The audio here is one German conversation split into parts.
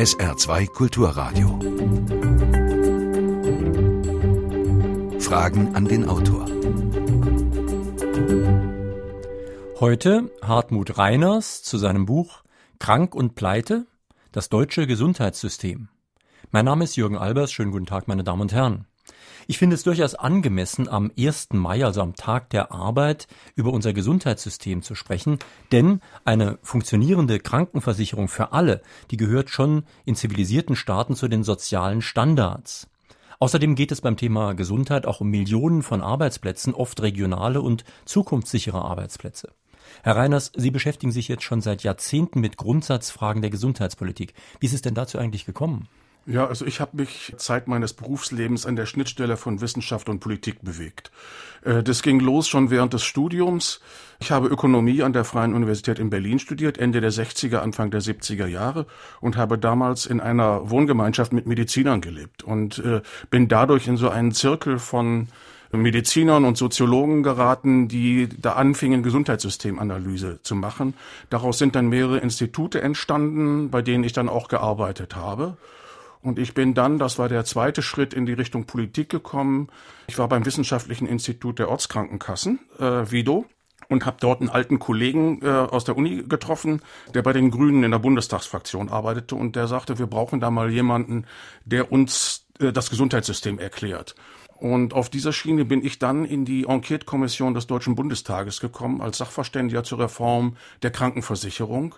SR2 Kulturradio. Fragen an den Autor. Heute Hartmut Reiners zu seinem Buch Krank und Pleite, das deutsche Gesundheitssystem. Mein Name ist Jürgen Albers. Schönen guten Tag, meine Damen und Herren. Ich finde es durchaus angemessen, am 1. Mai, also am Tag der Arbeit, über unser Gesundheitssystem zu sprechen, denn eine funktionierende Krankenversicherung für alle, die gehört schon in zivilisierten Staaten zu den sozialen Standards. Außerdem geht es beim Thema Gesundheit auch um Millionen von Arbeitsplätzen, oft regionale und zukunftssichere Arbeitsplätze. Herr Reiners, Sie beschäftigen sich jetzt schon seit Jahrzehnten mit Grundsatzfragen der Gesundheitspolitik. Wie ist es denn dazu eigentlich gekommen? Ja, also ich habe mich Zeit meines Berufslebens an der Schnittstelle von Wissenschaft und Politik bewegt. Äh, das ging los schon während des Studiums. Ich habe Ökonomie an der Freien Universität in Berlin studiert, Ende der 60er, Anfang der 70er Jahre und habe damals in einer Wohngemeinschaft mit Medizinern gelebt und äh, bin dadurch in so einen Zirkel von Medizinern und Soziologen geraten, die da anfingen, Gesundheitssystemanalyse zu machen. Daraus sind dann mehrere Institute entstanden, bei denen ich dann auch gearbeitet habe. Und ich bin dann, das war der zweite Schritt, in die Richtung Politik gekommen. Ich war beim Wissenschaftlichen Institut der Ortskrankenkassen, äh, WIDO, und habe dort einen alten Kollegen äh, aus der Uni getroffen, der bei den Grünen in der Bundestagsfraktion arbeitete und der sagte, wir brauchen da mal jemanden, der uns äh, das Gesundheitssystem erklärt. Und auf dieser Schiene bin ich dann in die Enquete-Kommission des Deutschen Bundestages gekommen als Sachverständiger zur Reform der Krankenversicherung.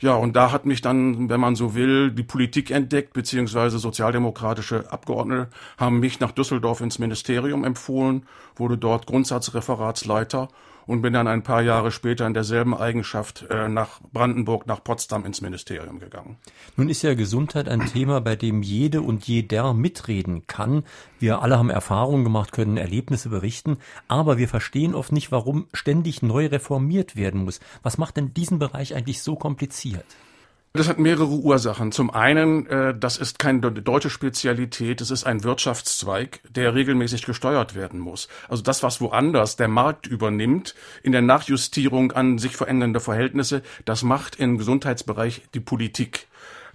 Ja, und da hat mich dann, wenn man so will, die Politik entdeckt, beziehungsweise sozialdemokratische Abgeordnete haben mich nach Düsseldorf ins Ministerium empfohlen, wurde dort Grundsatzreferatsleiter und bin dann ein paar Jahre später in derselben Eigenschaft äh, nach Brandenburg, nach Potsdam ins Ministerium gegangen. Nun ist ja Gesundheit ein Thema, bei dem jede und jeder mitreden kann. Wir alle haben Erfahrungen gemacht, können Erlebnisse berichten, aber wir verstehen oft nicht, warum ständig neu reformiert werden muss. Was macht denn diesen Bereich eigentlich so kompliziert? Das hat mehrere Ursachen. Zum einen, äh, das ist keine deutsche Spezialität, es ist ein Wirtschaftszweig, der regelmäßig gesteuert werden muss. Also das, was woanders der Markt übernimmt, in der Nachjustierung an sich verändernde Verhältnisse, das macht im Gesundheitsbereich die Politik.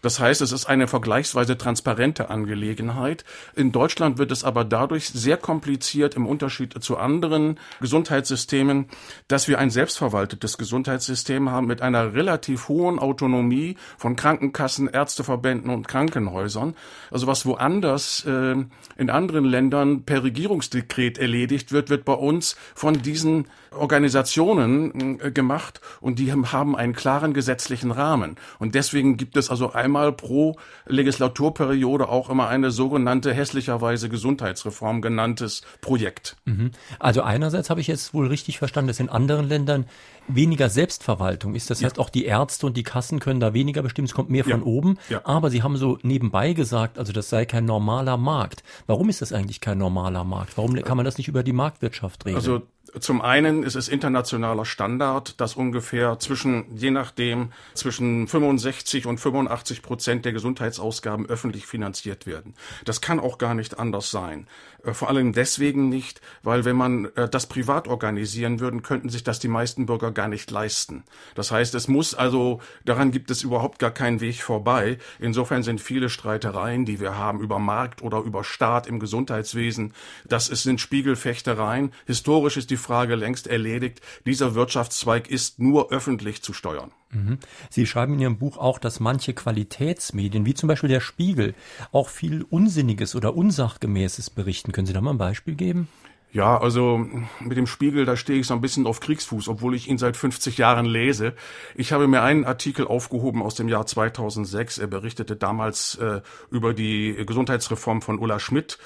Das heißt, es ist eine vergleichsweise transparente Angelegenheit. In Deutschland wird es aber dadurch sehr kompliziert im Unterschied zu anderen Gesundheitssystemen, dass wir ein selbstverwaltetes Gesundheitssystem haben mit einer relativ hohen Autonomie von Krankenkassen, Ärzteverbänden und Krankenhäusern. Also was woanders äh, in anderen Ländern per Regierungsdekret erledigt wird, wird bei uns von diesen Organisationen äh, gemacht und die haben einen klaren gesetzlichen Rahmen. Und deswegen gibt es also einmal pro Legislaturperiode auch immer eine sogenannte hässlicherweise Gesundheitsreform genanntes Projekt. Mhm. Also einerseits habe ich jetzt wohl richtig verstanden, dass in anderen Ländern weniger Selbstverwaltung ist. Das ja. heißt, auch die Ärzte und die Kassen können da weniger bestimmen. Es kommt mehr von ja. oben. Ja. Aber Sie haben so nebenbei gesagt, also das sei kein normaler Markt. Warum ist das eigentlich kein normaler Markt? Warum kann man das nicht über die Marktwirtschaft regeln? Also zum einen ist es internationaler Standard, dass ungefähr zwischen, je nachdem, zwischen 65 und 85 Prozent der Gesundheitsausgaben öffentlich finanziert werden. Das kann auch gar nicht anders sein. Äh, vor allem deswegen nicht, weil wenn man äh, das privat organisieren würden, könnten sich das die meisten Bürger gar nicht leisten. Das heißt, es muss also, daran gibt es überhaupt gar keinen Weg vorbei. Insofern sind viele Streitereien, die wir haben über Markt oder über Staat im Gesundheitswesen, das sind Spiegelfechtereien. Historisch ist die Frage längst erledigt. Dieser Wirtschaftszweig ist nur öffentlich zu steuern. Mhm. Sie schreiben in Ihrem Buch auch, dass manche Qualitätsmedien, wie zum Beispiel der Spiegel, auch viel Unsinniges oder Unsachgemäßes berichten. Können Sie da mal ein Beispiel geben? Ja, also mit dem Spiegel, da stehe ich so ein bisschen auf Kriegsfuß, obwohl ich ihn seit 50 Jahren lese. Ich habe mir einen Artikel aufgehoben aus dem Jahr 2006. Er berichtete damals äh, über die Gesundheitsreform von Ulla Schmidt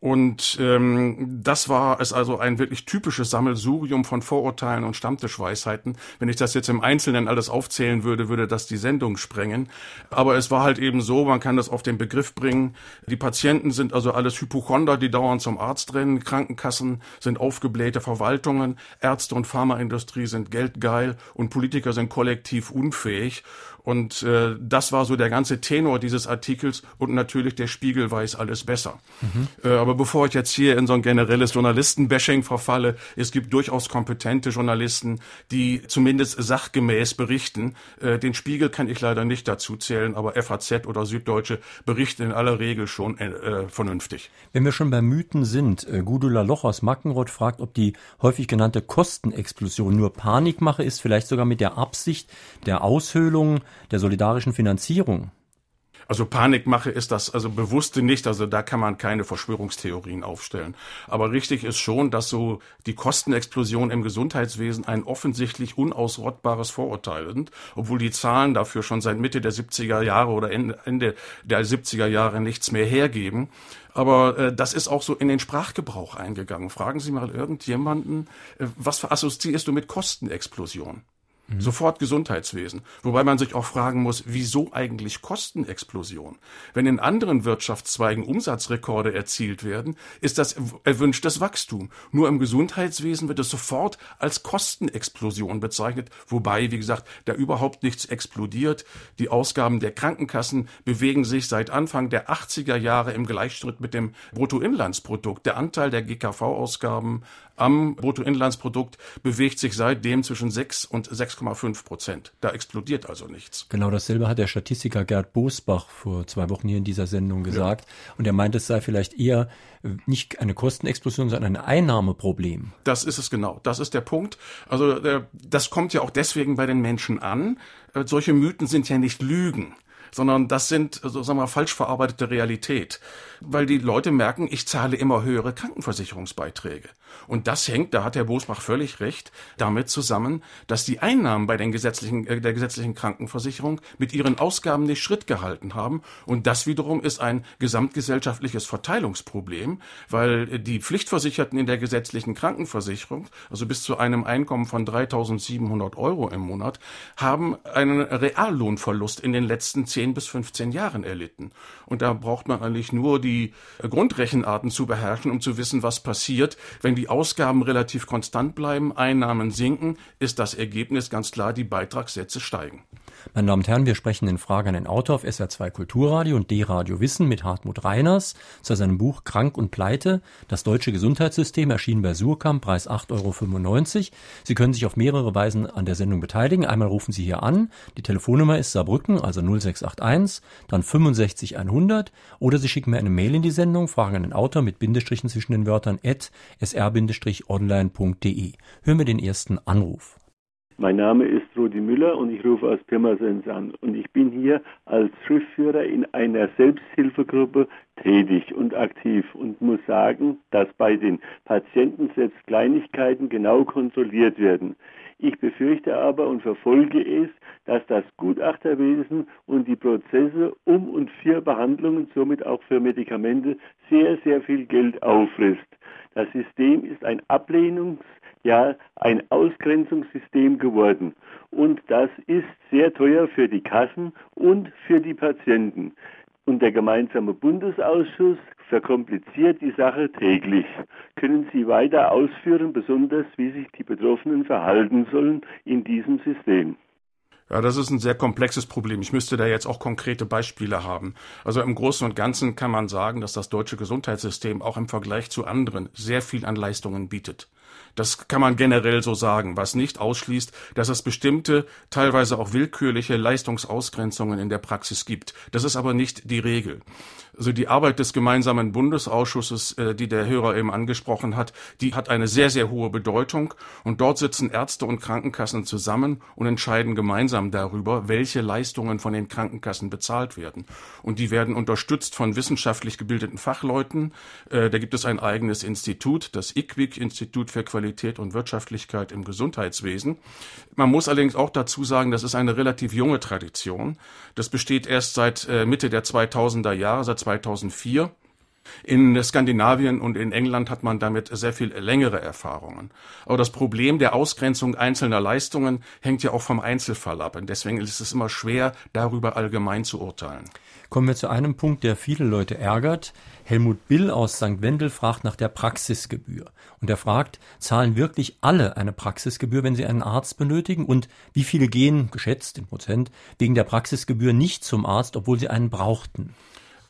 und ähm, das war es also ein wirklich typisches Sammelsurium von Vorurteilen und Stammtischweisheiten. Wenn ich das jetzt im Einzelnen alles aufzählen würde, würde das die Sendung sprengen. Aber es war halt eben so, man kann das auf den Begriff bringen. Die Patienten sind also alles Hypochonder, die dauernd zum Arzt rennen. Krankenkassen sind aufgeblähte Verwaltungen. Ärzte und Pharmaindustrie sind geldgeil und Politiker sind kollektiv unfähig. Und äh, das war so der ganze Tenor dieses Artikels und natürlich der Spiegel weiß alles besser. Mhm. Äh, aber bevor ich jetzt hier in so ein generelles Journalistenbashing verfalle, es gibt durchaus kompetente Journalisten, die zumindest sachgemäß berichten. Äh, den Spiegel kann ich leider nicht dazu zählen, aber FAZ oder Süddeutsche berichten in aller Regel schon äh, vernünftig. Wenn wir schon bei Mythen sind, äh, Gudula Loch aus Mackenroth fragt, ob die häufig genannte Kostenexplosion nur Panikmache ist, vielleicht sogar mit der Absicht der Aushöhlung der solidarischen Finanzierung. Also Panikmache ist das also bewusste nicht, also da kann man keine Verschwörungstheorien aufstellen. Aber richtig ist schon, dass so die Kostenexplosion im Gesundheitswesen ein offensichtlich unausrottbares Vorurteil sind, obwohl die Zahlen dafür schon seit Mitte der 70er Jahre oder Ende der 70er Jahre nichts mehr hergeben. Aber äh, das ist auch so in den Sprachgebrauch eingegangen. Fragen Sie mal irgendjemanden, äh, was assoziierst du mit Kostenexplosion? Mhm. Sofort Gesundheitswesen. Wobei man sich auch fragen muss, wieso eigentlich Kostenexplosion? Wenn in anderen Wirtschaftszweigen Umsatzrekorde erzielt werden, ist das erwünschtes Wachstum. Nur im Gesundheitswesen wird es sofort als Kostenexplosion bezeichnet, wobei, wie gesagt, da überhaupt nichts explodiert. Die Ausgaben der Krankenkassen bewegen sich seit Anfang der 80er Jahre im Gleichschritt mit dem Bruttoinlandsprodukt. Der Anteil der GKV-Ausgaben am Bruttoinlandsprodukt bewegt sich seitdem zwischen 6 und 6,5 Prozent. Da explodiert also nichts. Genau dasselbe hat der Statistiker Gerd Bosbach vor zwei Wochen hier in dieser Sendung gesagt. Ja. Und er meint, es sei vielleicht eher äh, nicht eine Kostenexplosion, sondern ein Einnahmeproblem. Das ist es genau. Das ist der Punkt. Also äh, das kommt ja auch deswegen bei den Menschen an. Äh, solche Mythen sind ja nicht Lügen sondern das sind, so sagen wir, falsch verarbeitete Realität. Weil die Leute merken, ich zahle immer höhere Krankenversicherungsbeiträge. Und das hängt, da hat Herr Bosbach völlig recht, damit zusammen, dass die Einnahmen bei den gesetzlichen, äh, der gesetzlichen Krankenversicherung mit ihren Ausgaben nicht Schritt gehalten haben. Und das wiederum ist ein gesamtgesellschaftliches Verteilungsproblem, weil die Pflichtversicherten in der gesetzlichen Krankenversicherung, also bis zu einem Einkommen von 3.700 Euro im Monat, haben einen Reallohnverlust in den letzten 10 bis 15 Jahren erlitten. Und da braucht man eigentlich nur die Grundrechenarten zu beherrschen, um zu wissen, was passiert, wenn die Ausgaben relativ konstant bleiben, Einnahmen sinken, ist das Ergebnis ganz klar, die Beitragssätze steigen. Meine Damen und Herren, wir sprechen in Frage an den Autor auf SR2 Kulturradio und D-Radio Wissen mit Hartmut Reiners zu seinem Buch Krank und Pleite, das deutsche Gesundheitssystem, erschienen bei Surkamp, Preis 8,95 Euro. Sie können sich auf mehrere Weisen an der Sendung beteiligen. Einmal rufen Sie hier an, die Telefonnummer ist Saarbrücken, also 0681, dann 65 100 oder Sie schicken mir eine Mail in die Sendung, fragen an den Autor mit Bindestrichen zwischen den Wörtern at sr-online.de. Hören wir den ersten Anruf. Mein Name ist Rudi Müller und ich rufe aus Pirmasens an. Und ich bin hier als Schriftführer in einer Selbsthilfegruppe tätig und aktiv und muss sagen, dass bei den Patienten selbst Kleinigkeiten genau kontrolliert werden. Ich befürchte aber und verfolge es, dass das Gutachterwesen und die Prozesse um und für Behandlungen, somit auch für Medikamente, sehr, sehr viel Geld auffrisst. Das System ist ein Ablehnungs- ja ein Ausgrenzungssystem geworden. Und das ist sehr teuer für die Kassen und für die Patienten. Und der gemeinsame Bundesausschuss verkompliziert die Sache täglich. Können Sie weiter ausführen, besonders wie sich die Betroffenen verhalten sollen in diesem System? Ja, das ist ein sehr komplexes Problem. Ich müsste da jetzt auch konkrete Beispiele haben. Also im Großen und Ganzen kann man sagen, dass das deutsche Gesundheitssystem auch im Vergleich zu anderen sehr viel an Leistungen bietet. Das kann man generell so sagen, was nicht ausschließt, dass es bestimmte, teilweise auch willkürliche Leistungsausgrenzungen in der Praxis gibt. Das ist aber nicht die Regel. Also die Arbeit des gemeinsamen Bundesausschusses, äh, die der Hörer eben angesprochen hat, die hat eine sehr, sehr hohe Bedeutung. Und dort sitzen Ärzte und Krankenkassen zusammen und entscheiden gemeinsam darüber, welche Leistungen von den Krankenkassen bezahlt werden. Und die werden unterstützt von wissenschaftlich gebildeten Fachleuten. Äh, da gibt es ein eigenes Institut, das IQWIC, Institut für Qualität und Wirtschaftlichkeit im Gesundheitswesen. Man muss allerdings auch dazu sagen, das ist eine relativ junge Tradition. Das besteht erst seit äh, Mitte der 2000er Jahre, seit 2004. In Skandinavien und in England hat man damit sehr viel längere Erfahrungen. Aber das Problem der Ausgrenzung einzelner Leistungen hängt ja auch vom Einzelfall ab. Und deswegen ist es immer schwer, darüber allgemein zu urteilen. Kommen wir zu einem Punkt, der viele Leute ärgert. Helmut Bill aus St. Wendel fragt nach der Praxisgebühr. Und er fragt, zahlen wirklich alle eine Praxisgebühr, wenn sie einen Arzt benötigen? Und wie viele gehen, geschätzt in Prozent, wegen der Praxisgebühr nicht zum Arzt, obwohl sie einen brauchten?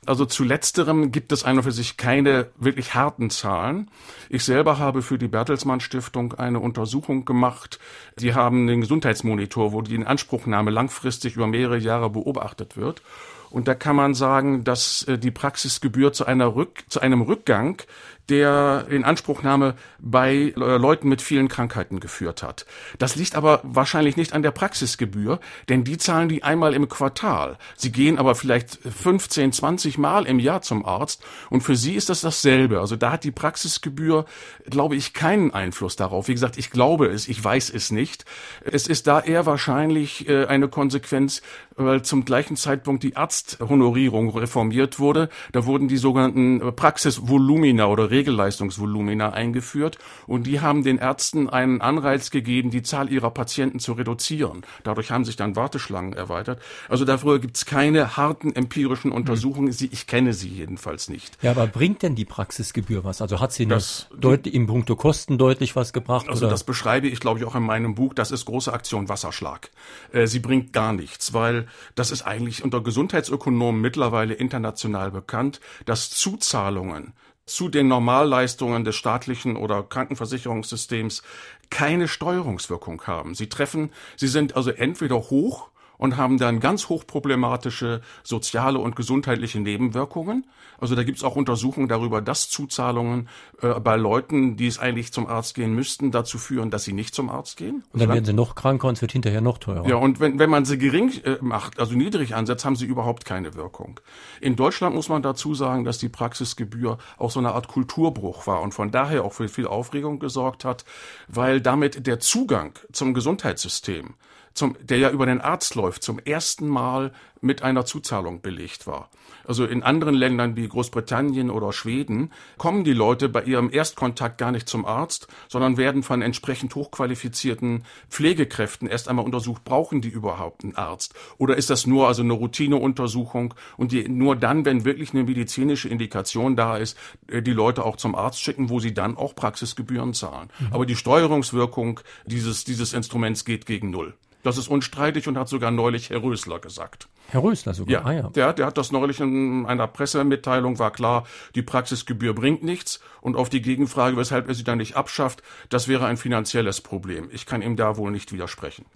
Also zu letzterem gibt es einer für sich keine wirklich harten Zahlen. Ich selber habe für die Bertelsmann Stiftung eine Untersuchung gemacht. Die haben den Gesundheitsmonitor, wo die Inanspruchnahme langfristig über mehrere Jahre beobachtet wird. Und da kann man sagen, dass äh, die Praxisgebühr zu einer Rück, zu einem Rückgang der Inanspruchnahme bei äh, Leuten mit vielen Krankheiten geführt hat. Das liegt aber wahrscheinlich nicht an der Praxisgebühr, denn die zahlen die einmal im Quartal. Sie gehen aber vielleicht 15, 20 Mal im Jahr zum Arzt und für sie ist das dasselbe. Also da hat die Praxisgebühr, glaube ich, keinen Einfluss darauf. Wie gesagt, ich glaube es, ich weiß es nicht. Es ist da eher wahrscheinlich äh, eine Konsequenz, weil zum gleichen Zeitpunkt die Arzthonorierung reformiert wurde. Da wurden die sogenannten Praxisvolumina oder Regelleistungsvolumina eingeführt und die haben den Ärzten einen Anreiz gegeben, die Zahl ihrer Patienten zu reduzieren. Dadurch haben sich dann Warteschlangen erweitert. Also dafür gibt es keine harten empirischen Untersuchungen. Sie, ich kenne sie jedenfalls nicht. Ja, aber bringt denn die Praxisgebühr was? Also hat sie das, deutlich, im Punkto Kosten deutlich was gebracht? Also oder? das beschreibe ich, glaube ich, auch in meinem Buch. Das ist große Aktion Wasserschlag. Äh, sie bringt gar nichts, weil das ist eigentlich unter Gesundheitsökonomen mittlerweile international bekannt, dass Zuzahlungen zu den Normalleistungen des staatlichen oder Krankenversicherungssystems keine Steuerungswirkung haben. Sie treffen, sie sind also entweder hoch und haben dann ganz hochproblematische soziale und gesundheitliche Nebenwirkungen. Also da gibt's auch Untersuchungen darüber, dass Zuzahlungen äh, bei Leuten, die es eigentlich zum Arzt gehen müssten, dazu führen, dass sie nicht zum Arzt gehen. Und dann werden sie noch kranker und es wird hinterher noch teurer. Ja, und wenn, wenn man sie gering äh, macht, also niedrig ansetzt, haben sie überhaupt keine Wirkung. In Deutschland muss man dazu sagen, dass die Praxisgebühr auch so eine Art Kulturbruch war und von daher auch für viel Aufregung gesorgt hat, weil damit der Zugang zum Gesundheitssystem zum, der ja über den Arzt läuft, zum ersten Mal mit einer Zuzahlung belegt war. Also in anderen Ländern wie Großbritannien oder Schweden kommen die Leute bei ihrem Erstkontakt gar nicht zum Arzt, sondern werden von entsprechend hochqualifizierten Pflegekräften erst einmal untersucht, brauchen die überhaupt einen Arzt? Oder ist das nur also eine Routineuntersuchung und die nur dann, wenn wirklich eine medizinische Indikation da ist, äh, die Leute auch zum Arzt schicken, wo sie dann auch Praxisgebühren zahlen. Mhm. Aber die Steuerungswirkung dieses, dieses Instruments geht gegen Null. Das ist unstreitig und hat sogar neulich Herr Rösler gesagt. Herr Rösler sogar? Ja, ah, ja. Der, der hat das neulich in einer Pressemitteilung, war klar, die Praxisgebühr bringt nichts. Und auf die Gegenfrage, weshalb er sie dann nicht abschafft, das wäre ein finanzielles Problem. Ich kann ihm da wohl nicht widersprechen.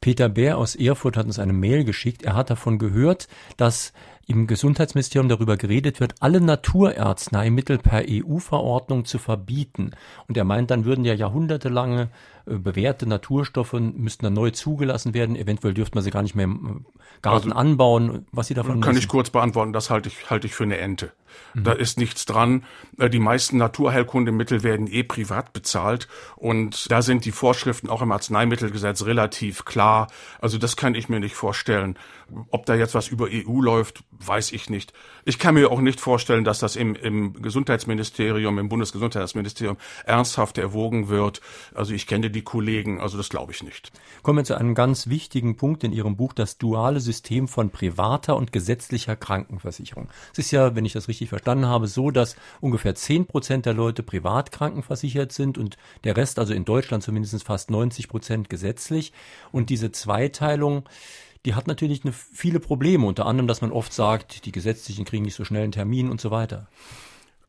Peter Bär aus Erfurt hat uns eine Mail geschickt. Er hat davon gehört, dass im Gesundheitsministerium darüber geredet wird, alle Naturarzneimittel per EU-Verordnung zu verbieten. Und er meint, dann würden ja jahrhundertelange äh, bewährte Naturstoffe müssten dann neu zugelassen werden. Eventuell dürfte man sie gar nicht mehr im äh, Garten also, anbauen. Was Sie davon Kann wissen? ich kurz beantworten, das halte ich, halte ich für eine Ente. Mhm. Da ist nichts dran. Äh, die meisten Naturheilkundemittel werden eh privat bezahlt und da sind die Vorschriften auch im Arzneimittelgesetz relativ klar. Also das kann ich mir nicht vorstellen. Ob da jetzt was über EU läuft, weiß ich nicht. Ich kann mir auch nicht vorstellen, dass das im, im Gesundheitsministerium, im Bundesgesundheitsministerium ernsthaft erwogen wird. Also ich kenne die Kollegen, also das glaube ich nicht. Kommen wir zu einem ganz wichtigen Punkt in Ihrem Buch, das duale System von privater und gesetzlicher Krankenversicherung. Es ist ja, wenn ich das richtig verstanden habe, so, dass ungefähr zehn Prozent der Leute privat krankenversichert sind und der Rest, also in Deutschland zumindest fast 90 Prozent gesetzlich. Und diese Zweiteilung, die hat natürlich eine, viele Probleme, unter anderem, dass man oft sagt, die Gesetzlichen kriegen nicht so schnell einen Termin und so weiter.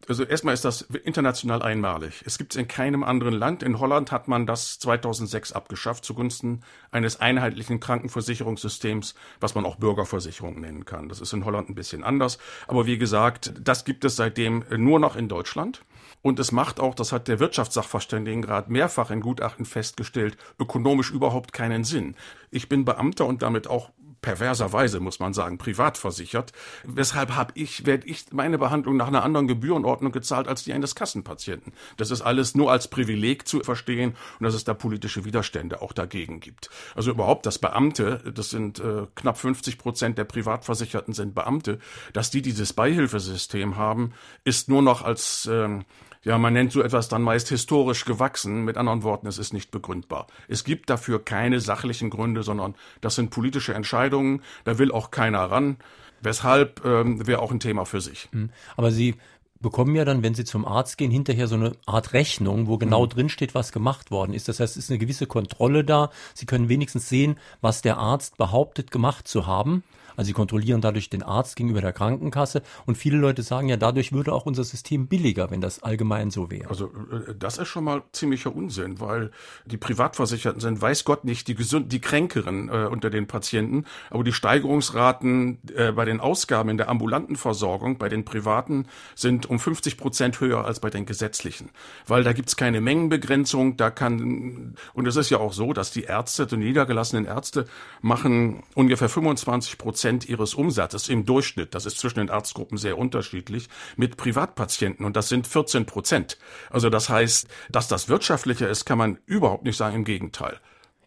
Also erstmal ist das international einmalig. Es gibt es in keinem anderen Land. In Holland hat man das 2006 abgeschafft zugunsten eines einheitlichen Krankenversicherungssystems, was man auch Bürgerversicherung nennen kann. Das ist in Holland ein bisschen anders. Aber wie gesagt, das gibt es seitdem nur noch in Deutschland. Und es macht auch, das hat der Wirtschaftssachverständigenrat mehrfach in Gutachten festgestellt, ökonomisch überhaupt keinen Sinn. Ich bin Beamter und damit auch perverserweise muss man sagen, privat versichert. Weshalb habe ich, werde ich meine Behandlung nach einer anderen Gebührenordnung gezahlt als die eines Kassenpatienten. Das ist alles nur als Privileg zu verstehen und dass es da politische Widerstände auch dagegen gibt. Also überhaupt, dass Beamte, das sind äh, knapp 50 Prozent der Privatversicherten sind Beamte, dass die dieses Beihilfesystem haben, ist nur noch als ähm, ja, man nennt so etwas dann meist historisch gewachsen. Mit anderen Worten, es ist nicht begründbar. Es gibt dafür keine sachlichen Gründe, sondern das sind politische Entscheidungen. Da will auch keiner ran. Weshalb ähm, wäre auch ein Thema für sich. Hm. Aber Sie bekommen ja dann, wenn Sie zum Arzt gehen, hinterher so eine Art Rechnung, wo genau mhm. drin steht, was gemacht worden ist. Das heißt, es ist eine gewisse Kontrolle da. Sie können wenigstens sehen, was der Arzt behauptet gemacht zu haben. Also sie kontrollieren dadurch den Arzt gegenüber der Krankenkasse. Und viele Leute sagen ja, dadurch würde auch unser System billiger, wenn das allgemein so wäre. Also äh, das ist schon mal ziemlicher Unsinn, weil die Privatversicherten sind, weiß Gott nicht, die gesund, die Kränkeren äh, unter den Patienten, aber die Steigerungsraten äh, bei den Ausgaben in der ambulanten Versorgung bei den Privaten sind um 50 Prozent höher als bei den gesetzlichen, weil da gibt's keine Mengenbegrenzung, da kann und es ist ja auch so, dass die Ärzte, die niedergelassenen Ärzte machen ungefähr 25 Prozent Prozent ihres Umsatzes im Durchschnitt, das ist zwischen den Arztgruppen sehr unterschiedlich, mit Privatpatienten und das sind 14 Prozent. Also das heißt, dass das wirtschaftlicher ist, kann man überhaupt nicht sagen, im Gegenteil.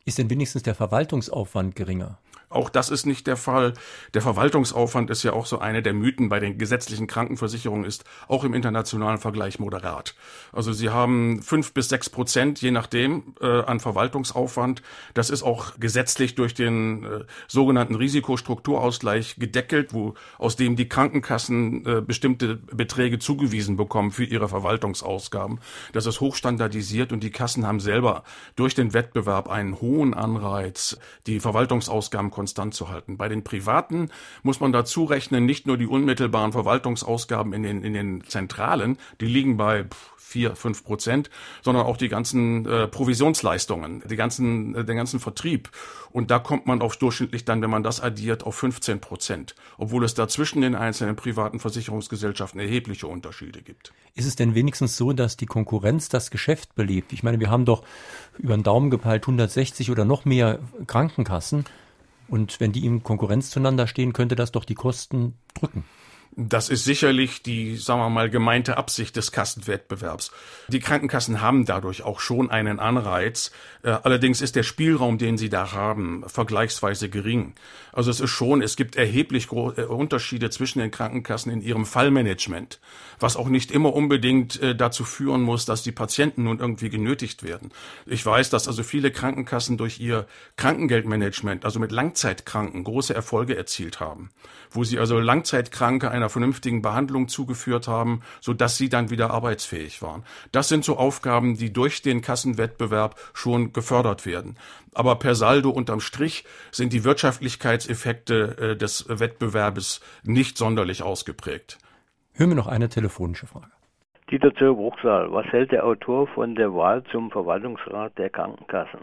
Ist denn wenigstens der Verwaltungsaufwand geringer? Auch das ist nicht der Fall. Der Verwaltungsaufwand ist ja auch so eine der Mythen bei den gesetzlichen Krankenversicherungen ist auch im internationalen Vergleich moderat. Also sie haben fünf bis sechs Prozent, je nachdem, äh, an Verwaltungsaufwand. Das ist auch gesetzlich durch den äh, sogenannten Risikostrukturausgleich gedeckelt, wo aus dem die Krankenkassen äh, bestimmte Beträge zugewiesen bekommen für ihre Verwaltungsausgaben. Das ist hochstandardisiert und die Kassen haben selber durch den Wettbewerb einen hohen Anreiz, die Verwaltungsausgaben konstant zu halten. Bei den Privaten muss man dazu rechnen, nicht nur die unmittelbaren Verwaltungsausgaben in den, in den Zentralen, die liegen bei vier, fünf Prozent, sondern auch die ganzen äh, Provisionsleistungen, die ganzen, äh, den ganzen Vertrieb. Und da kommt man auf durchschnittlich dann, wenn man das addiert, auf 15 Prozent, obwohl es da zwischen den einzelnen privaten Versicherungsgesellschaften erhebliche Unterschiede gibt. Ist es denn wenigstens so, dass die Konkurrenz das Geschäft belebt? Ich meine, wir haben doch über den Daumen gepeilt 160 oder noch mehr Krankenkassen. Und wenn die in Konkurrenz zueinander stehen, könnte das doch die Kosten drücken. Das ist sicherlich die, sagen wir mal, gemeinte Absicht des Kassenwettbewerbs. Die Krankenkassen haben dadurch auch schon einen Anreiz. Äh, allerdings ist der Spielraum, den sie da haben, vergleichsweise gering. Also es ist schon, es gibt erheblich äh, Unterschiede zwischen den Krankenkassen in ihrem Fallmanagement, was auch nicht immer unbedingt äh, dazu führen muss, dass die Patienten nun irgendwie genötigt werden. Ich weiß, dass also viele Krankenkassen durch ihr Krankengeldmanagement, also mit Langzeitkranken, große Erfolge erzielt haben, wo sie also Langzeitkranke einer vernünftigen Behandlung zugeführt haben, so dass sie dann wieder arbeitsfähig waren. Das sind so Aufgaben, die durch den Kassenwettbewerb schon gefördert werden. Aber per Saldo unterm Strich sind die Wirtschaftlichkeitseffekte äh, des Wettbewerbes nicht sonderlich ausgeprägt. Hören wir noch eine telefonische Frage. Dieter zur Bruchsal, was hält der Autor von der Wahl zum Verwaltungsrat der Krankenkassen?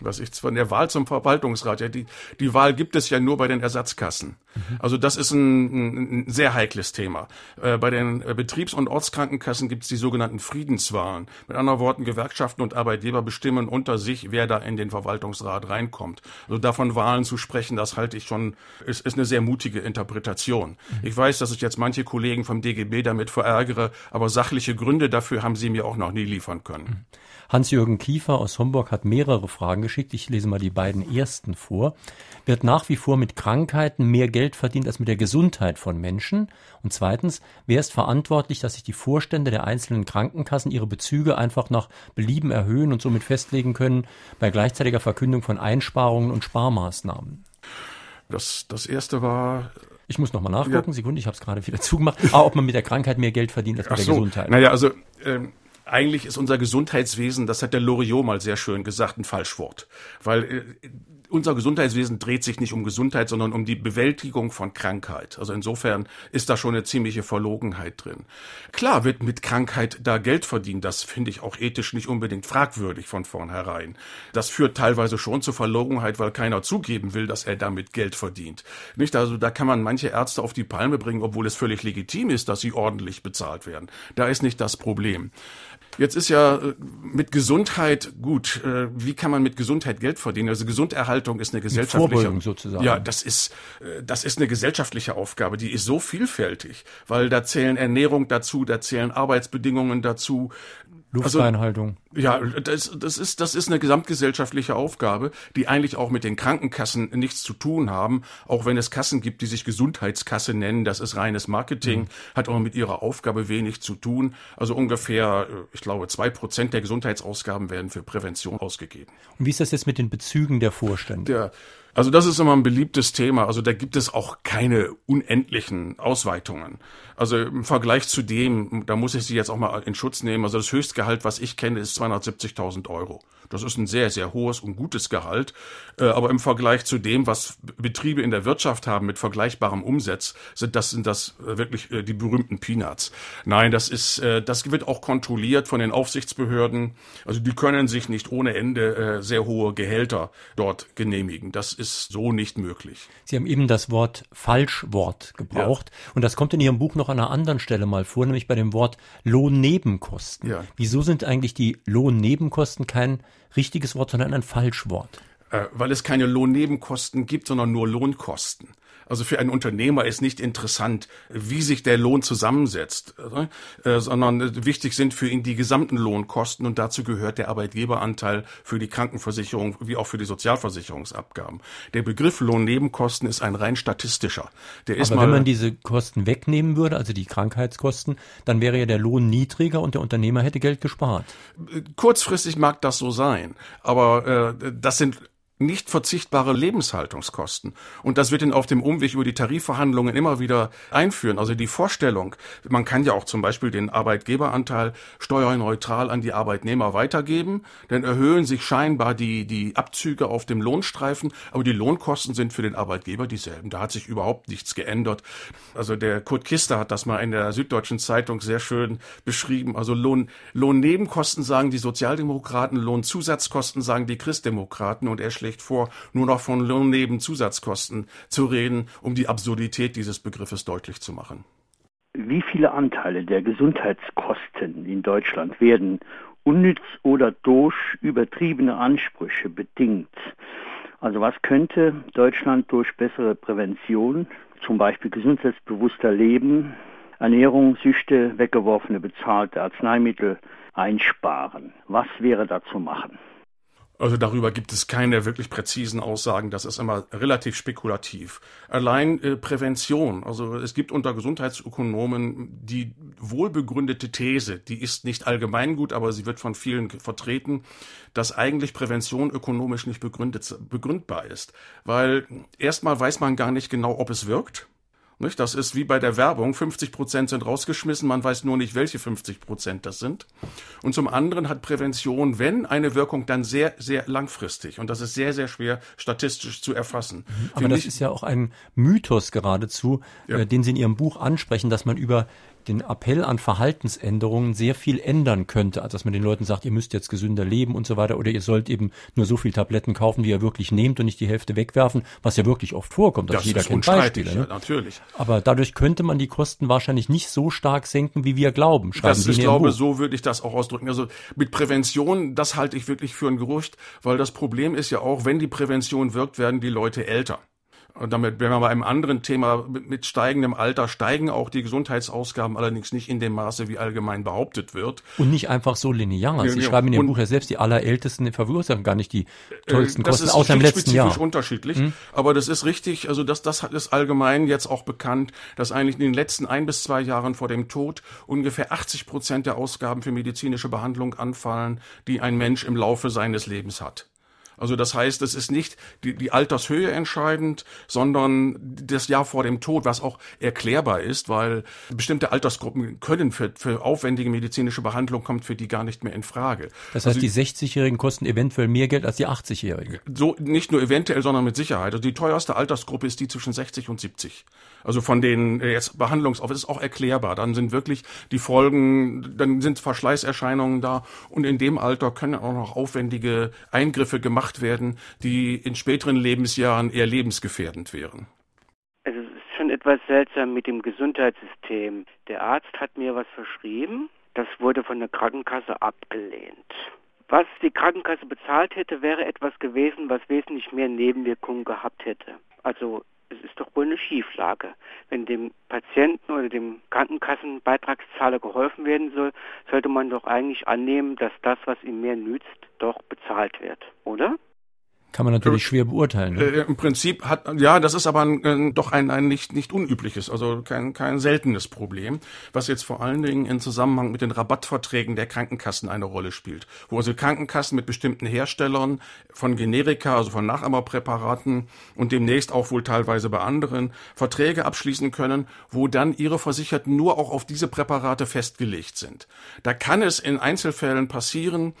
Was ich von der Wahl zum Verwaltungsrat, ja, die, die Wahl gibt es ja nur bei den Ersatzkassen. Mhm. Also das ist ein, ein sehr heikles Thema. Äh, bei den äh, Betriebs- und Ortskrankenkassen gibt es die sogenannten Friedenswahlen. Mit anderen Worten, Gewerkschaften und Arbeitgeber bestimmen unter sich, wer da in den Verwaltungsrat reinkommt. Also davon Wahlen zu sprechen, das halte ich schon, ist, ist eine sehr mutige Interpretation. Mhm. Ich weiß, dass ich jetzt manche Kollegen vom DGB damit verärgere, aber sachliche Gründe dafür haben sie mir auch noch nie liefern können. Mhm. Hans-Jürgen Kiefer aus Homburg hat mehrere Fragen geschickt. Ich lese mal die beiden ersten vor. Wird nach wie vor mit Krankheiten mehr Geld verdient als mit der Gesundheit von Menschen? Und zweitens, wer ist verantwortlich, dass sich die Vorstände der einzelnen Krankenkassen ihre Bezüge einfach nach Belieben erhöhen und somit festlegen können bei gleichzeitiger Verkündung von Einsparungen und Sparmaßnahmen? Das, das erste war ich muss nochmal nachgucken, ja. Sekunde, ich habe es gerade wieder zugemacht. Aber ob man mit der Krankheit mehr Geld verdient als mit Ach der Gesundheit. Naja, also ähm, eigentlich ist unser Gesundheitswesen, das hat der Loriot mal sehr schön gesagt, ein Falschwort. Weil äh, unser Gesundheitswesen dreht sich nicht um Gesundheit, sondern um die Bewältigung von Krankheit. Also insofern ist da schon eine ziemliche Verlogenheit drin. Klar wird mit Krankheit da Geld verdient. Das finde ich auch ethisch nicht unbedingt fragwürdig von vornherein. Das führt teilweise schon zur Verlogenheit, weil keiner zugeben will, dass er damit Geld verdient. Nicht? Also da kann man manche Ärzte auf die Palme bringen, obwohl es völlig legitim ist, dass sie ordentlich bezahlt werden. Da ist nicht das Problem. Jetzt ist ja äh, mit Gesundheit gut. Äh, wie kann man mit Gesundheit Geld verdienen? Also Gesunderhaltung ist eine gesellschaftliche sozusagen. Ja, das ist äh, das ist eine gesellschaftliche Aufgabe. Die ist so vielfältig, weil da zählen Ernährung dazu, da zählen Arbeitsbedingungen dazu, Luftreinhaltung. Also, ja, das, das, ist, das ist eine gesamtgesellschaftliche Aufgabe, die eigentlich auch mit den Krankenkassen nichts zu tun haben, auch wenn es Kassen gibt, die sich Gesundheitskasse nennen. Das ist reines Marketing, mhm. hat auch mit ihrer Aufgabe wenig zu tun. Also ungefähr, ich glaube, zwei Prozent der Gesundheitsausgaben werden für Prävention ausgegeben. Und wie ist das jetzt mit den Bezügen der Vorstände? Der, also das ist immer ein beliebtes Thema. Also da gibt es auch keine unendlichen Ausweitungen. Also im Vergleich zu dem, da muss ich Sie jetzt auch mal in Schutz nehmen. Also das Höchstgehalt, was ich kenne, ist 270.000 Euro. Das ist ein sehr, sehr hohes und gutes Gehalt. Äh, aber im Vergleich zu dem, was Betriebe in der Wirtschaft haben mit vergleichbarem Umsatz, sind das, sind das äh, wirklich äh, die berühmten Peanuts. Nein, das ist, das wird auch kontrolliert von den Aufsichtsbehörden. Also die können sich nicht ohne Ende sehr hohe Gehälter dort genehmigen. Das ist so nicht möglich. Sie haben eben das Wort Falschwort gebraucht. Ja. Und das kommt in Ihrem Buch noch an einer anderen Stelle mal vor, nämlich bei dem Wort Lohnnebenkosten. Ja. Wieso sind eigentlich die Lohnnebenkosten kein richtiges Wort, sondern ein Falschwort? Äh, weil es keine Lohnnebenkosten gibt, sondern nur Lohnkosten. Also für einen Unternehmer ist nicht interessant, wie sich der Lohn zusammensetzt, äh, sondern wichtig sind für ihn die gesamten Lohnkosten und dazu gehört der Arbeitgeberanteil für die Krankenversicherung wie auch für die Sozialversicherungsabgaben. Der Begriff Lohnnebenkosten ist ein rein statistischer. Der ist Aber wenn man diese Kosten wegnehmen würde, also die Krankheitskosten, dann wäre ja der Lohn niedriger und der Unternehmer hätte Geld gespart. Kurzfristig mag das so sein, aber äh, das sind nicht verzichtbare Lebenshaltungskosten. Und das wird ihn auf dem Umweg über die Tarifverhandlungen immer wieder einführen. Also die Vorstellung, man kann ja auch zum Beispiel den Arbeitgeberanteil steuerneutral an die Arbeitnehmer weitergeben, dann erhöhen sich scheinbar die, die Abzüge auf dem Lohnstreifen, aber die Lohnkosten sind für den Arbeitgeber dieselben. Da hat sich überhaupt nichts geändert. Also der Kurt Kister hat das mal in der Süddeutschen Zeitung sehr schön beschrieben. Also Lohn, Lohnnebenkosten sagen die Sozialdemokraten, Lohnzusatzkosten sagen die Christdemokraten und er schlägt vor, nur noch von Lohnnebenzusatzkosten zu reden, um die Absurdität dieses Begriffes deutlich zu machen. Wie viele Anteile der Gesundheitskosten in Deutschland werden unnütz oder durch übertriebene Ansprüche bedingt? Also was könnte Deutschland durch bessere Prävention, zum Beispiel gesundheitsbewusster Leben, Ernährung, Süchte, weggeworfene bezahlte Arzneimittel einsparen? Was wäre da zu machen? Also darüber gibt es keine wirklich präzisen Aussagen. Das ist immer relativ spekulativ. Allein äh, Prävention. Also es gibt unter Gesundheitsökonomen die wohlbegründete These, die ist nicht allgemeingut, aber sie wird von vielen vertreten, dass eigentlich Prävention ökonomisch nicht begründet, begründbar ist. Weil erstmal weiß man gar nicht genau, ob es wirkt. Nicht? Das ist wie bei der Werbung. 50 Prozent sind rausgeschmissen, man weiß nur nicht, welche 50 Prozent das sind. Und zum anderen hat Prävention, wenn eine Wirkung, dann sehr, sehr langfristig. Und das ist sehr, sehr schwer statistisch zu erfassen. Mhm. Aber das ist ja auch ein Mythos geradezu, ja. äh, den Sie in Ihrem Buch ansprechen, dass man über den Appell an Verhaltensänderungen sehr viel ändern könnte, als dass man den Leuten sagt, ihr müsst jetzt gesünder leben und so weiter oder ihr sollt eben nur so viel Tabletten kaufen, wie ihr wirklich nehmt und nicht die Hälfte wegwerfen, was ja wirklich oft vorkommt. Also das jeder kennt Beispiele. Ne? Ja, natürlich. Aber dadurch könnte man die Kosten wahrscheinlich nicht so stark senken, wie wir glauben. Schreiben das, Sie ich glaube, so würde ich das auch ausdrücken. Also mit Prävention, das halte ich wirklich für ein Gerücht, weil das Problem ist ja auch, wenn die Prävention wirkt, werden die Leute älter. Und damit wären wir bei einem anderen Thema. Mit, steigendem Alter steigen auch die Gesundheitsausgaben allerdings nicht in dem Maße, wie allgemein behauptet wird. Und nicht einfach so linear. Sie ja, schreiben in Ihrem Buch ja selbst, die Allerältesten verursachen gar nicht die tollsten äh, Kosten, außer im letzten Jahr. Das ist unterschiedlich. Hm? Aber das ist richtig. Also das, das ist allgemein jetzt auch bekannt, dass eigentlich in den letzten ein bis zwei Jahren vor dem Tod ungefähr 80 Prozent der Ausgaben für medizinische Behandlung anfallen, die ein Mensch im Laufe seines Lebens hat. Also das heißt, es ist nicht die, die Altershöhe entscheidend, sondern das Jahr vor dem Tod, was auch erklärbar ist, weil bestimmte Altersgruppen können für, für aufwendige medizinische Behandlung kommt für die gar nicht mehr in Frage. Das heißt, also, die 60-Jährigen kosten eventuell mehr Geld als die 80-Jährigen. So nicht nur eventuell, sondern mit Sicherheit. Also die teuerste Altersgruppe ist die zwischen 60 und 70. Also von den äh, jetzt Behandlungsauf ist auch erklärbar. Dann sind wirklich die Folgen, dann sind Verschleißerscheinungen da und in dem Alter können auch noch aufwendige Eingriffe gemacht werden, die in späteren Lebensjahren eher lebensgefährdend wären. Also es ist schon etwas seltsam mit dem Gesundheitssystem. Der Arzt hat mir was verschrieben, das wurde von der Krankenkasse abgelehnt. Was die Krankenkasse bezahlt hätte, wäre etwas gewesen, was wesentlich mehr Nebenwirkungen gehabt hätte. Also es ist doch wohl eine Schieflage. Wenn dem Patienten oder dem Krankenkassenbeitragszahler geholfen werden soll, sollte man doch eigentlich annehmen, dass das, was ihm mehr nützt, doch bezahlt wird, oder? Kann man natürlich schwer beurteilen. Ne? Äh, Im Prinzip hat, ja, das ist aber ein, ein, doch ein, ein nicht, nicht unübliches, also kein, kein seltenes Problem, was jetzt vor allen Dingen in Zusammenhang mit den Rabattverträgen der Krankenkassen eine Rolle spielt. Wo also Krankenkassen mit bestimmten Herstellern von Generika, also von Nachahmerpräparaten und demnächst auch wohl teilweise bei anderen Verträge abschließen können, wo dann ihre Versicherten nur auch auf diese Präparate festgelegt sind. Da kann es in Einzelfällen passieren,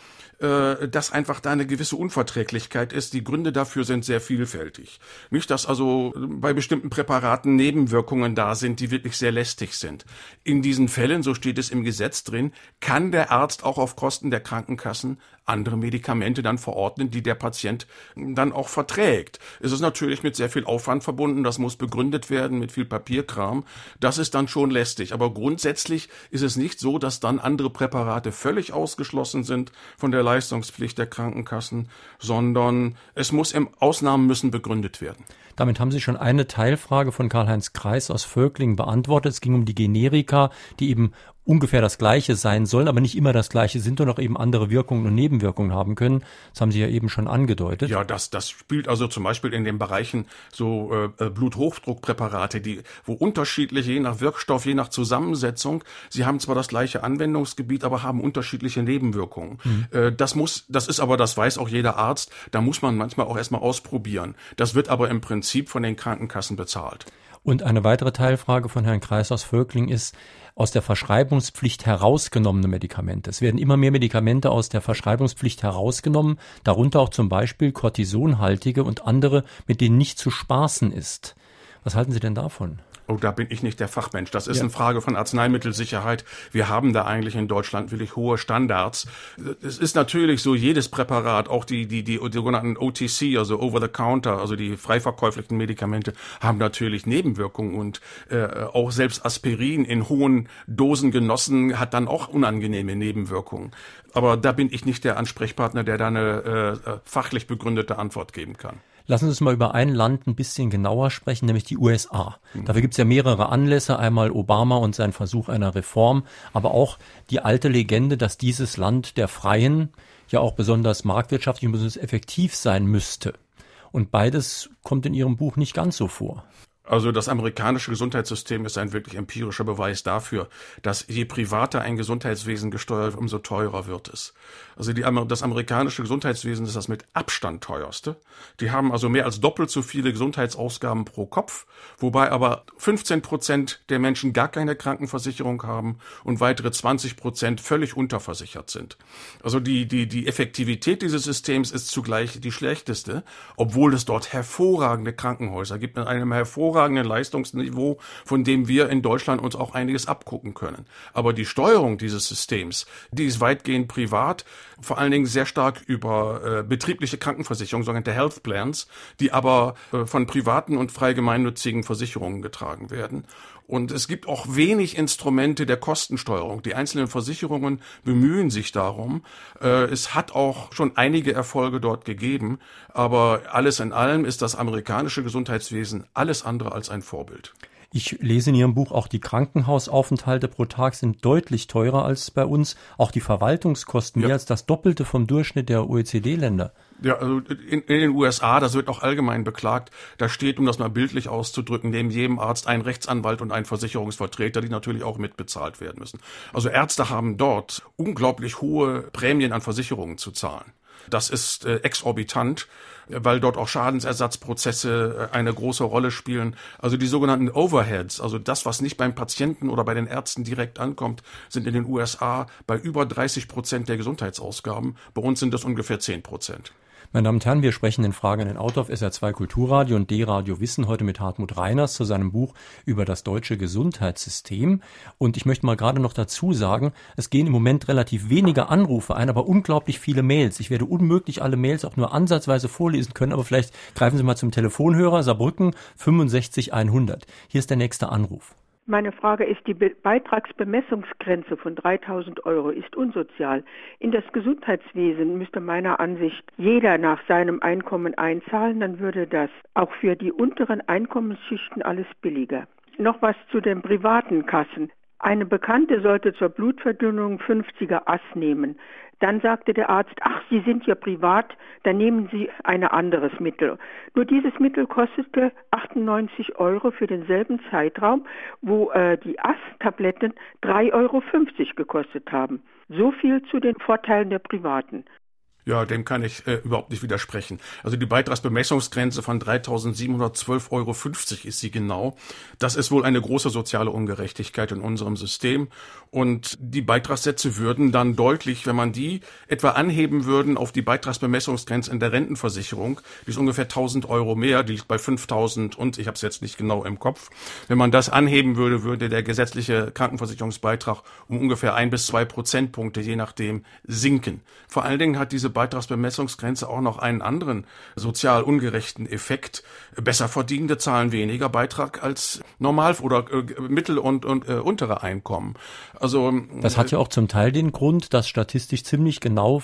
äh, dass einfach da eine gewisse Unverträglichkeit ist. Die Gründe dafür sind sehr vielfältig. Nicht, dass also bei bestimmten Präparaten Nebenwirkungen da sind, die wirklich sehr lästig sind. In diesen Fällen, so steht es im Gesetz drin, kann der Arzt auch auf Kosten der Krankenkassen andere Medikamente dann verordnen, die der Patient dann auch verträgt. Es ist natürlich mit sehr viel Aufwand verbunden, das muss begründet werden mit viel Papierkram. Das ist dann schon lästig. Aber grundsätzlich ist es nicht so, dass dann andere Präparate völlig ausgeschlossen sind von der Leistungspflicht der Krankenkassen, sondern es muss im Ausnahmen müssen begründet werden. Damit haben Sie schon eine Teilfrage von Karl-Heinz Kreis aus Völklingen beantwortet. Es ging um die Generika, die eben ungefähr das Gleiche sein sollen, aber nicht immer das Gleiche sind und auch eben andere Wirkungen und Nebenwirkungen haben können. Das haben Sie ja eben schon angedeutet. Ja, das, das spielt also zum Beispiel in den Bereichen so äh, Bluthochdruckpräparate, die, wo unterschiedliche, je nach Wirkstoff, je nach Zusammensetzung, sie haben zwar das gleiche Anwendungsgebiet, aber haben unterschiedliche Nebenwirkungen. Mhm. Äh, das muss, das ist aber, das weiß auch jeder Arzt, da muss man manchmal auch erstmal ausprobieren. Das wird aber im Prinzip von den Krankenkassen bezahlt. Und eine weitere Teilfrage von Herrn Kreis aus Völkling ist, aus der Verschreibungspflicht herausgenommene Medikamente. Es werden immer mehr Medikamente aus der Verschreibungspflicht herausgenommen, darunter auch zum Beispiel Cortisonhaltige und andere, mit denen nicht zu spaßen ist. Was halten Sie denn davon? Oh, da bin ich nicht der Fachmensch. Das ist ja. eine Frage von Arzneimittelsicherheit. Wir haben da eigentlich in Deutschland wirklich hohe Standards. Es ist natürlich so, jedes Präparat, auch die, die, die, sogenannten OTC, also Over-the-Counter, also die frei verkäuflichen Medikamente, haben natürlich Nebenwirkungen und äh, auch selbst Aspirin in hohen Dosen genossen hat dann auch unangenehme Nebenwirkungen. Aber da bin ich nicht der Ansprechpartner, der da eine äh, fachlich begründete Antwort geben kann. Lassen Sie uns mal über ein Land ein bisschen genauer sprechen, nämlich die USA. Mhm. Dafür gibt es ja mehrere Anlässe, einmal Obama und sein Versuch einer Reform, aber auch die alte Legende, dass dieses Land der Freien ja auch besonders marktwirtschaftlich und besonders effektiv sein müsste. Und beides kommt in Ihrem Buch nicht ganz so vor. Also das amerikanische Gesundheitssystem ist ein wirklich empirischer Beweis dafür, dass je privater ein Gesundheitswesen gesteuert, umso teurer wird es. Also die, das amerikanische Gesundheitswesen ist das mit Abstand teuerste. Die haben also mehr als doppelt so viele Gesundheitsausgaben pro Kopf, wobei aber 15 Prozent der Menschen gar keine Krankenversicherung haben und weitere 20 Prozent völlig unterversichert sind. Also die, die, die Effektivität dieses Systems ist zugleich die schlechteste, obwohl es dort hervorragende Krankenhäuser gibt mit einem hervorragenden Leistungsniveau, von dem wir in Deutschland uns auch einiges abgucken können. Aber die Steuerung dieses Systems, die ist weitgehend privat vor allen Dingen sehr stark über äh, betriebliche Krankenversicherung, sogenannte Health Plans, die aber äh, von privaten und frei gemeinnützigen Versicherungen getragen werden. Und es gibt auch wenig Instrumente der Kostensteuerung. Die einzelnen Versicherungen bemühen sich darum. Äh, es hat auch schon einige Erfolge dort gegeben, aber alles in allem ist das amerikanische Gesundheitswesen alles andere als ein Vorbild. Ich lese in Ihrem Buch auch die Krankenhausaufenthalte pro Tag sind deutlich teurer als bei uns. Auch die Verwaltungskosten ja. mehr als das Doppelte vom Durchschnitt der OECD-Länder. Ja, also in, in, den USA, das wird auch allgemein beklagt, da steht, um das mal bildlich auszudrücken, neben jedem Arzt ein Rechtsanwalt und ein Versicherungsvertreter, die natürlich auch mitbezahlt werden müssen. Also Ärzte haben dort unglaublich hohe Prämien an Versicherungen zu zahlen. Das ist äh, exorbitant, weil dort auch Schadensersatzprozesse äh, eine große Rolle spielen. Also die sogenannten Overheads, also das, was nicht beim Patienten oder bei den Ärzten direkt ankommt, sind in den USA bei über 30 Prozent der Gesundheitsausgaben. Bei uns sind das ungefähr 10 Prozent. Meine Damen und Herren, wir sprechen in Fragen in Auto auf SR2 Kulturradio und D-Radio Wissen heute mit Hartmut Reiners zu seinem Buch über das deutsche Gesundheitssystem. Und ich möchte mal gerade noch dazu sagen, es gehen im Moment relativ wenige Anrufe ein, aber unglaublich viele Mails. Ich werde unmöglich alle Mails auch nur ansatzweise vorlesen können, aber vielleicht greifen Sie mal zum Telefonhörer Saarbrücken 65100. Hier ist der nächste Anruf. Meine Frage ist, die Beitragsbemessungsgrenze von 3000 Euro ist unsozial. In das Gesundheitswesen müsste meiner Ansicht jeder nach seinem Einkommen einzahlen, dann würde das auch für die unteren Einkommensschichten alles billiger. Noch was zu den privaten Kassen. Eine Bekannte sollte zur Blutverdünnung 50er Ass nehmen. Dann sagte der Arzt, ach, Sie sind ja privat, dann nehmen Sie ein anderes Mittel. Nur dieses Mittel kostete 98 Euro für denselben Zeitraum, wo äh, die AS-Tabletten 3,50 Euro gekostet haben. So viel zu den Vorteilen der Privaten. Ja, dem kann ich äh, überhaupt nicht widersprechen. Also die Beitragsbemessungsgrenze von 3.712,50 Euro ist sie genau. Das ist wohl eine große soziale Ungerechtigkeit in unserem System. Und die Beitragssätze würden dann deutlich, wenn man die etwa anheben würden auf die Beitragsbemessungsgrenze in der Rentenversicherung, die ist ungefähr 1.000 Euro mehr, die liegt bei 5.000 und ich habe es jetzt nicht genau im Kopf. Wenn man das anheben würde, würde der gesetzliche Krankenversicherungsbeitrag um ungefähr ein bis zwei Prozentpunkte, je nachdem, sinken. Vor allen Dingen hat diese Beitragsbemessungsgrenze auch noch einen anderen sozial ungerechten Effekt. Besser verdienende zahlen weniger Beitrag als normal oder äh, mittel- und, und äh, untere Einkommen. Also das hat ja auch zum Teil den Grund, dass statistisch ziemlich genau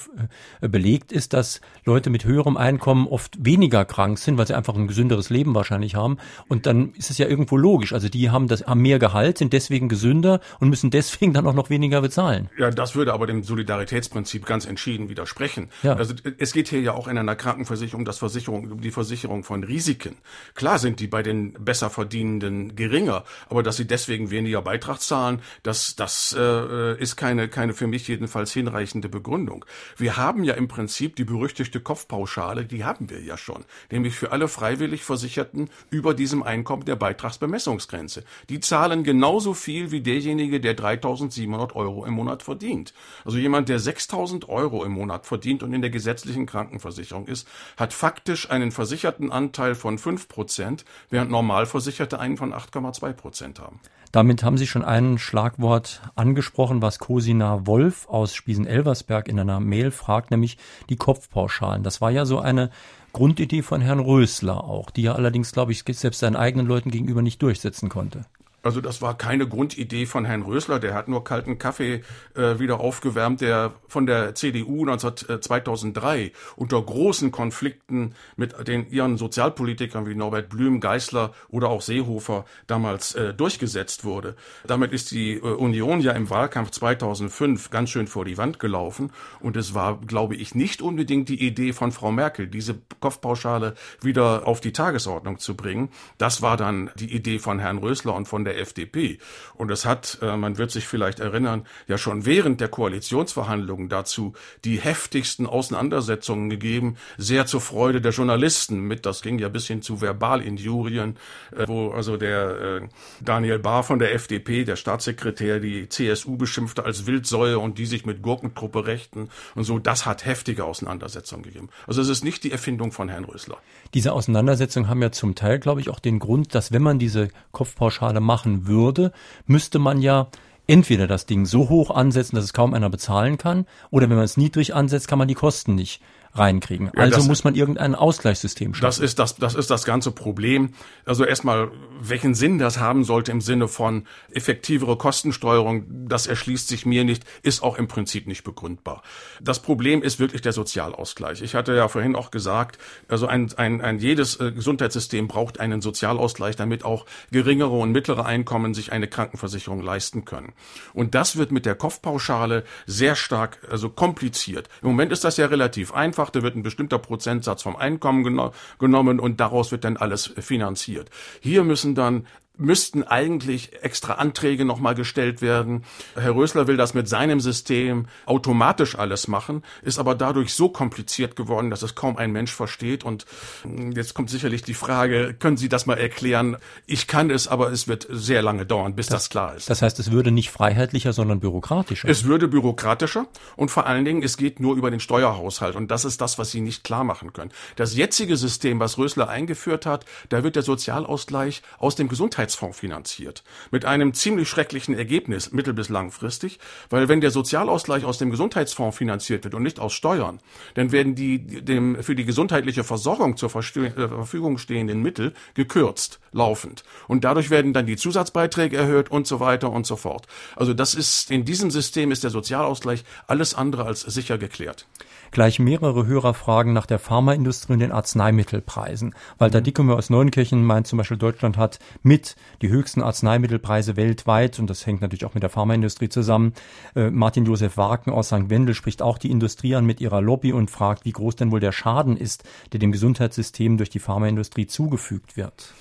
äh, belegt ist, dass Leute mit höherem Einkommen oft weniger krank sind, weil sie einfach ein gesünderes Leben wahrscheinlich haben. Und dann ist es ja irgendwo logisch. Also die haben das haben mehr Gehalt, sind deswegen gesünder und müssen deswegen dann auch noch weniger bezahlen. Ja, das würde aber dem Solidaritätsprinzip ganz entschieden widersprechen. Ja. Also es geht hier ja auch in einer Krankenversicherung das Versicherung, um die Versicherung von Risiken. Klar sind die bei den besser verdienenden geringer, aber dass sie deswegen weniger Beitrag zahlen, das, das äh, ist keine, keine für mich jedenfalls hinreichende Begründung. Wir haben ja im Prinzip die berüchtigte Kopfpauschale, die haben wir ja schon, nämlich für alle freiwillig Versicherten über diesem Einkommen der Beitragsbemessungsgrenze. Die zahlen genauso viel wie derjenige, der 3.700 Euro im Monat verdient. Also jemand, der 6.000 Euro im Monat verdient und in der gesetzlichen Krankenversicherung ist, hat faktisch einen versicherten Anteil von 5 Prozent, während Normalversicherte einen von 8,2 Prozent haben. Damit haben Sie schon ein Schlagwort angesprochen, was Cosina Wolf aus Spiesen-Elversberg in einer Mail fragt, nämlich die Kopfpauschalen. Das war ja so eine Grundidee von Herrn Rösler auch, die er allerdings, glaube ich, selbst seinen eigenen Leuten gegenüber nicht durchsetzen konnte. Also das war keine Grundidee von Herrn Rösler, der hat nur kalten Kaffee äh, wieder aufgewärmt, der von der CDU 19, 2003 unter großen Konflikten mit den ihren Sozialpolitikern wie Norbert Blüm, Geißler oder auch Seehofer damals äh, durchgesetzt wurde. Damit ist die äh, Union ja im Wahlkampf 2005 ganz schön vor die Wand gelaufen und es war, glaube ich, nicht unbedingt die Idee von Frau Merkel, diese Kopfpauschale wieder auf die Tagesordnung zu bringen. Das war dann die Idee von Herrn Rösler und von der der FDP. Und es hat, äh, man wird sich vielleicht erinnern, ja schon während der Koalitionsverhandlungen dazu die heftigsten Auseinandersetzungen gegeben, sehr zur Freude der Journalisten mit, das ging ja bis hin zu Verbalinjurien, äh, wo also der äh, Daniel Bahr von der FDP, der Staatssekretär, die CSU beschimpfte als Wildsäue und die sich mit Gurkentruppe rechten und so. Das hat heftige Auseinandersetzungen gegeben. Also es ist nicht die Erfindung von Herrn Rösler. Diese Auseinandersetzungen haben ja zum Teil, glaube ich, auch den Grund, dass wenn man diese Kopfpauschale macht, machen würde, müsste man ja entweder das Ding so hoch ansetzen, dass es kaum einer bezahlen kann, oder wenn man es niedrig ansetzt, kann man die Kosten nicht reinkriegen. Ja, also muss man irgendein Ausgleichssystem schaffen. Das ist das, das ist das ganze Problem. Also erstmal, welchen Sinn das haben sollte im Sinne von effektivere Kostensteuerung, das erschließt sich mir nicht, ist auch im Prinzip nicht begründbar. Das Problem ist wirklich der Sozialausgleich. Ich hatte ja vorhin auch gesagt, also ein, ein, ein jedes äh, Gesundheitssystem braucht einen Sozialausgleich, damit auch geringere und mittlere Einkommen sich eine Krankenversicherung leisten können. Und das wird mit der Kopfpauschale sehr stark, also kompliziert. Im Moment ist das ja relativ einfach vereinfacht, da wird ein bestimmter Prozentsatz vom Einkommen geno genommen und daraus wird dann alles finanziert. Hier müssen dann müssten eigentlich extra Anträge nochmal gestellt werden. Herr Rösler will das mit seinem System automatisch alles machen, ist aber dadurch so kompliziert geworden, dass es kaum ein Mensch versteht. Und hm, jetzt kommt sicherlich die Frage, können Sie das mal erklären? Ich kann es, aber es wird sehr lange dauern, bis das, das klar ist. Das heißt, es würde nicht freiheitlicher, sondern bürokratischer. Es würde bürokratischer und vor allen Dingen, es geht nur über den Steuerhaushalt. Und das ist das, was Sie nicht klar machen können. Das jetzige System, was Rösler eingeführt hat, da wird der Sozialausgleich aus dem Gesundheits Gesundheitsfonds finanziert. Mit einem ziemlich schrecklichen Ergebnis, mittel- bis langfristig, weil wenn der Sozialausgleich aus dem Gesundheitsfonds finanziert wird und nicht aus Steuern, dann werden die dem für die gesundheitliche Versorgung zur äh, Verfügung stehenden Mittel gekürzt, laufend. Und dadurch werden dann die Zusatzbeiträge erhöht und so weiter und so fort. Also das ist, in diesem System ist der Sozialausgleich alles andere als sicher geklärt gleich mehrere Hörer fragen nach der Pharmaindustrie und den Arzneimittelpreisen. Walter mhm. Dickemer aus Neunkirchen meint zum Beispiel, Deutschland hat mit die höchsten Arzneimittelpreise weltweit und das hängt natürlich auch mit der Pharmaindustrie zusammen. Äh, Martin Josef Wagen aus St. Wendel spricht auch die Industrie an mit ihrer Lobby und fragt, wie groß denn wohl der Schaden ist, der dem Gesundheitssystem durch die Pharmaindustrie zugefügt wird.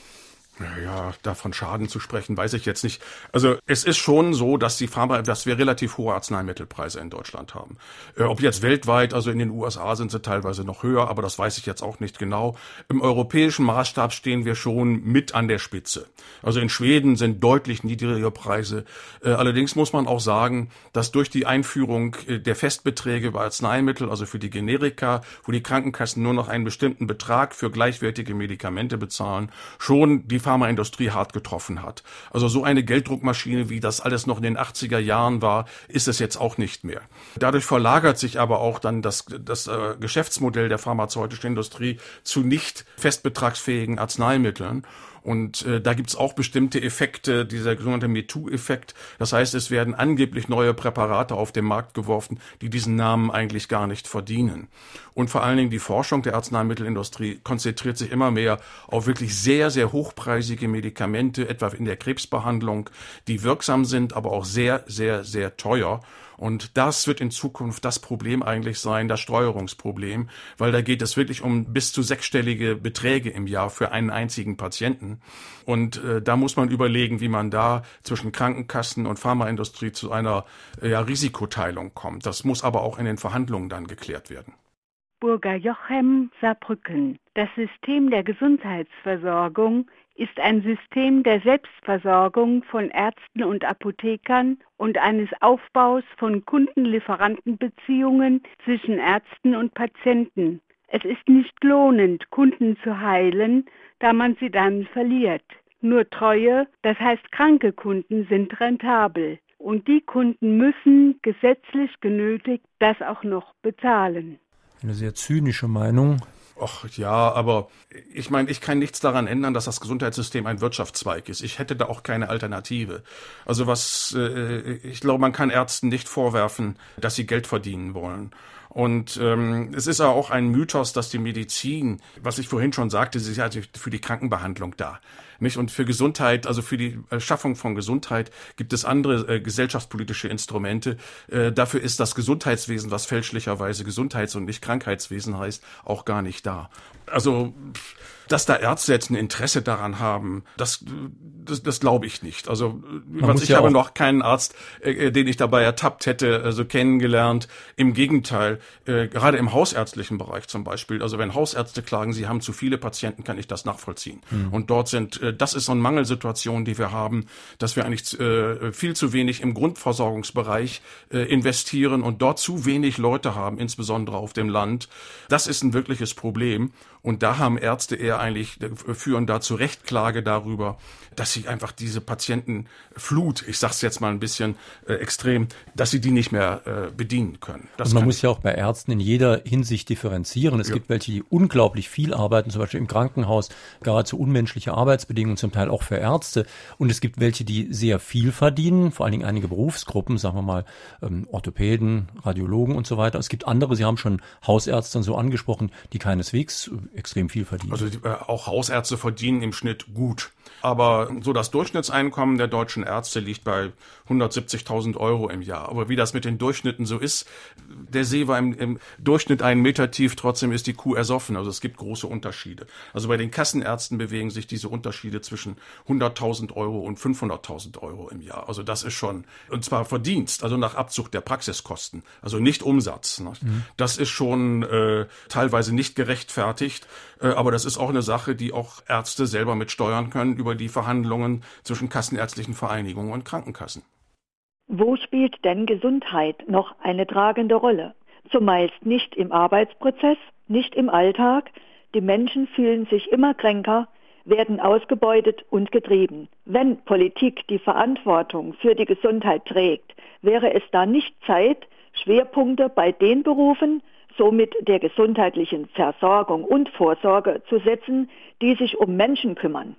Ja, davon Schaden zu sprechen, weiß ich jetzt nicht. Also es ist schon so, dass die Pharma, dass wir relativ hohe Arzneimittelpreise in Deutschland haben. Äh, ob jetzt weltweit, also in den USA sind sie teilweise noch höher, aber das weiß ich jetzt auch nicht genau. Im europäischen Maßstab stehen wir schon mit an der Spitze. Also in Schweden sind deutlich niedrigere Preise. Äh, allerdings muss man auch sagen, dass durch die Einführung äh, der Festbeträge bei Arzneimittel, also für die Generika, wo die Krankenkassen nur noch einen bestimmten Betrag für gleichwertige Medikamente bezahlen, schon die Pharmaindustrie hart getroffen hat. Also so eine Gelddruckmaschine, wie das alles noch in den 80er Jahren war, ist es jetzt auch nicht mehr. Dadurch verlagert sich aber auch dann das, das äh, Geschäftsmodell der pharmazeutischen Industrie zu nicht festbetragsfähigen Arzneimitteln. Und äh, da gibt's auch bestimmte Effekte, dieser sogenannte MeToo-Effekt. Das heißt, es werden angeblich neue Präparate auf den Markt geworfen, die diesen Namen eigentlich gar nicht verdienen. Und vor allen Dingen die Forschung der Arzneimittelindustrie konzentriert sich immer mehr auf wirklich sehr, sehr hochpreisige Medikamente, etwa in der Krebsbehandlung, die wirksam sind, aber auch sehr, sehr, sehr teuer. Und das wird in Zukunft das Problem eigentlich sein, das Steuerungsproblem, weil da geht es wirklich um bis zu sechsstellige Beträge im Jahr für einen einzigen Patienten. Und äh, da muss man überlegen, wie man da zwischen Krankenkassen und Pharmaindustrie zu einer äh, ja, Risikoteilung kommt. Das muss aber auch in den Verhandlungen dann geklärt werden. Burger Jochem Saarbrücken. Das System der Gesundheitsversorgung ist ein System der Selbstversorgung von Ärzten und Apothekern und eines Aufbaus von Kundenlieferantenbeziehungen zwischen Ärzten und Patienten. Es ist nicht lohnend, Kunden zu heilen, da man sie dann verliert. Nur treue, das heißt kranke Kunden sind rentabel. Und die Kunden müssen gesetzlich genötigt das auch noch bezahlen. Eine sehr zynische Meinung. Och ja, aber ich meine, ich kann nichts daran ändern, dass das Gesundheitssystem ein Wirtschaftszweig ist. Ich hätte da auch keine Alternative. Also was, äh, ich glaube, man kann Ärzten nicht vorwerfen, dass sie Geld verdienen wollen. Und ähm, es ist ja auch ein Mythos, dass die Medizin, was ich vorhin schon sagte, sie ist ja für die Krankenbehandlung da. Nicht? Und für Gesundheit, also für die Schaffung von Gesundheit, gibt es andere äh, gesellschaftspolitische Instrumente. Äh, dafür ist das Gesundheitswesen, was fälschlicherweise Gesundheits- und nicht Krankheitswesen heißt, auch gar nicht da. Also dass da Ärzte jetzt ein Interesse daran haben, das, das, das glaube ich nicht. Also was ich ja habe noch keinen Arzt, äh, äh, den ich dabei ertappt hätte, also kennengelernt. Im Gegenteil, äh, gerade im hausärztlichen Bereich zum Beispiel. Also wenn Hausärzte klagen, sie haben zu viele Patienten, kann ich das nachvollziehen. Mhm. Und dort sind, äh, das ist so eine Mangelsituation, die wir haben, dass wir eigentlich äh, viel zu wenig im Grundversorgungsbereich äh, investieren und dort zu wenig Leute haben, insbesondere auf dem Land. Das ist ein wirkliches Problem. Und da haben Ärzte eher eigentlich, führen da zu Rechtklage darüber, dass sie einfach diese Patientenflut, ich sag's jetzt mal ein bisschen äh, extrem, dass sie die nicht mehr äh, bedienen können. Das und man muss ja auch bei Ärzten in jeder Hinsicht differenzieren. Es ja. gibt welche, die unglaublich viel arbeiten, zum Beispiel im Krankenhaus, geradezu unmenschliche Arbeitsbedingungen, zum Teil auch für Ärzte. Und es gibt welche, die sehr viel verdienen, vor allen Dingen einige Berufsgruppen, sagen wir mal ähm, Orthopäden, Radiologen und so weiter. Es gibt andere, Sie haben schon Hausärzte und so angesprochen, die keineswegs extrem viel verdienen. Also die, äh, auch Hausärzte verdienen im Schnitt gut. Aber so das Durchschnittseinkommen der deutschen Ärzte liegt bei 170.000 Euro im Jahr. Aber wie das mit den Durchschnitten so ist, der See war im, im Durchschnitt einen Meter tief, trotzdem ist die Kuh ersoffen. Also es gibt große Unterschiede. Also bei den Kassenärzten bewegen sich diese Unterschiede zwischen 100.000 Euro und 500.000 Euro im Jahr. Also das ist schon, und zwar Verdienst, also nach Abzug der Praxiskosten, also nicht Umsatz. Ne? Mhm. Das ist schon äh, teilweise nicht gerechtfertigt. Äh, aber das ist auch eine Sache, die auch Ärzte selber mit steuern können über die Verhandlungen zwischen kassenärztlichen Vereinigungen und Krankenkassen. Wo spielt denn Gesundheit noch eine tragende Rolle? Zumeist nicht im Arbeitsprozess, nicht im Alltag. Die Menschen fühlen sich immer kränker, werden ausgebeutet und getrieben. Wenn Politik die Verantwortung für die Gesundheit trägt, wäre es dann nicht Zeit, Schwerpunkte bei den Berufen, somit der gesundheitlichen Versorgung und Vorsorge zu setzen, die sich um Menschen kümmern.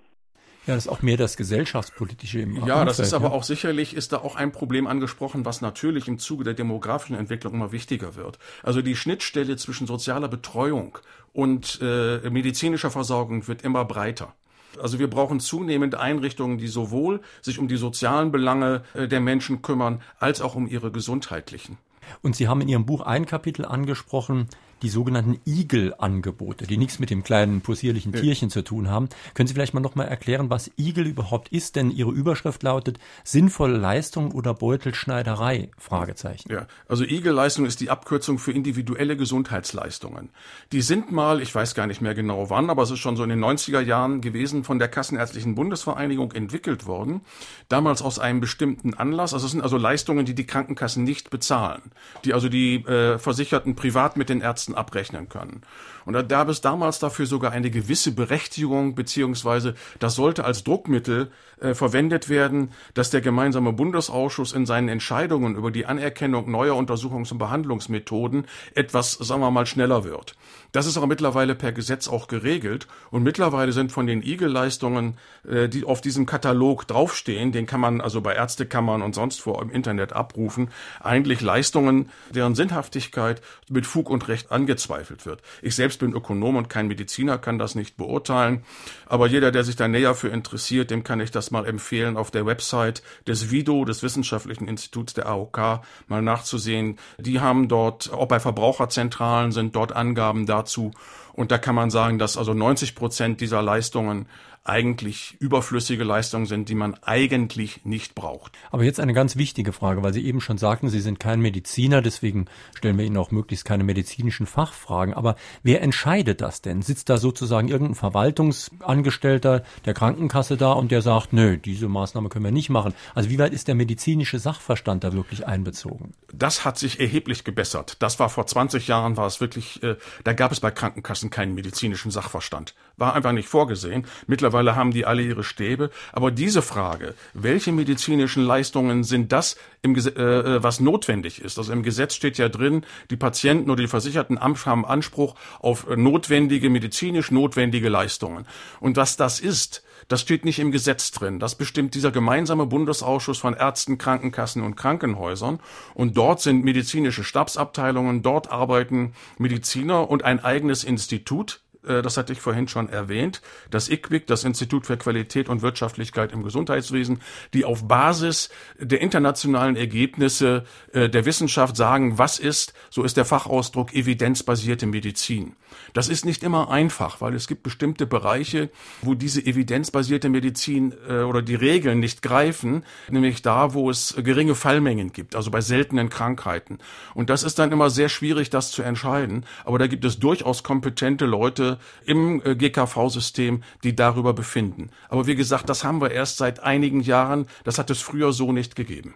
Ja, das ist auch mehr das gesellschaftspolitische im Ja, das ist aber ja. auch sicherlich, ist da auch ein Problem angesprochen, was natürlich im Zuge der demografischen Entwicklung immer wichtiger wird. Also die Schnittstelle zwischen sozialer Betreuung und äh, medizinischer Versorgung wird immer breiter. Also wir brauchen zunehmend Einrichtungen, die sowohl sich um die sozialen Belange äh, der Menschen kümmern, als auch um ihre gesundheitlichen. Und Sie haben in Ihrem Buch ein Kapitel angesprochen, die sogenannten Igel-Angebote, die nichts mit dem kleinen possierlichen Tierchen ja. zu tun haben. Können Sie vielleicht mal nochmal erklären, was Igel überhaupt ist? Denn Ihre Überschrift lautet sinnvolle Leistung oder Beutelschneiderei? Fragezeichen. Ja, also Igel-Leistung ist die Abkürzung für individuelle Gesundheitsleistungen. Die sind mal, ich weiß gar nicht mehr genau wann, aber es ist schon so in den 90er Jahren gewesen, von der Kassenärztlichen Bundesvereinigung entwickelt worden. Damals aus einem bestimmten Anlass. Also es sind also Leistungen, die die Krankenkassen nicht bezahlen. Die also die äh, Versicherten privat mit den Ärzten Kosten abrechnen können. Und da gab es damals dafür sogar eine gewisse Berechtigung, beziehungsweise das sollte als Druckmittel äh, verwendet werden, dass der gemeinsame Bundesausschuss in seinen Entscheidungen über die Anerkennung neuer Untersuchungs- und Behandlungsmethoden etwas, sagen wir mal, schneller wird. Das ist aber mittlerweile per Gesetz auch geregelt und mittlerweile sind von den IGE-Leistungen, äh, die auf diesem Katalog draufstehen, den kann man also bei Ärztekammern und sonst wo im Internet abrufen, eigentlich Leistungen, deren Sinnhaftigkeit mit Fug und Recht angezweifelt wird. Ich selbst bin Ökonom und kein Mediziner, kann das nicht beurteilen, aber jeder, der sich da näher für interessiert, dem kann ich das mal empfehlen, auf der Website des WIDO, des Wissenschaftlichen Instituts der AOK, mal nachzusehen. Die haben dort, auch bei Verbraucherzentralen sind dort Angaben da, dazu. Und da kann man sagen, dass also 90 Prozent dieser Leistungen eigentlich überflüssige Leistungen sind, die man eigentlich nicht braucht. Aber jetzt eine ganz wichtige Frage, weil Sie eben schon sagten, Sie sind kein Mediziner, deswegen stellen wir Ihnen auch möglichst keine medizinischen Fachfragen. Aber wer entscheidet das denn? Sitzt da sozusagen irgendein Verwaltungsangestellter der Krankenkasse da und der sagt, nö, diese Maßnahme können wir nicht machen? Also wie weit ist der medizinische Sachverstand da wirklich einbezogen? Das hat sich erheblich gebessert. Das war vor 20 Jahren, war es wirklich, äh, da gab es bei Krankenkassen keinen medizinischen Sachverstand. War einfach nicht vorgesehen. Mittlerweile Mittlerweile haben die alle ihre Stäbe. Aber diese Frage, welche medizinischen Leistungen sind das, im, äh, äh, was notwendig ist? Also im Gesetz steht ja drin, die Patienten oder die Versicherten haben Anspruch auf notwendige, medizinisch notwendige Leistungen. Und was das ist, das steht nicht im Gesetz drin. Das bestimmt dieser gemeinsame Bundesausschuss von Ärzten, Krankenkassen und Krankenhäusern. Und dort sind medizinische Stabsabteilungen, dort arbeiten Mediziner und ein eigenes Institut, das hatte ich vorhin schon erwähnt, das IQWIC, das Institut für Qualität und Wirtschaftlichkeit im Gesundheitswesen, die auf Basis der internationalen Ergebnisse äh, der Wissenschaft sagen, was ist, so ist der Fachausdruck, evidenzbasierte Medizin. Das ist nicht immer einfach, weil es gibt bestimmte Bereiche, wo diese evidenzbasierte Medizin äh, oder die Regeln nicht greifen, nämlich da, wo es geringe Fallmengen gibt, also bei seltenen Krankheiten. Und das ist dann immer sehr schwierig, das zu entscheiden. Aber da gibt es durchaus kompetente Leute im äh, GKV-System, die darüber befinden. Aber wie gesagt, das haben wir erst seit einigen Jahren. Das hat es früher so nicht gegeben.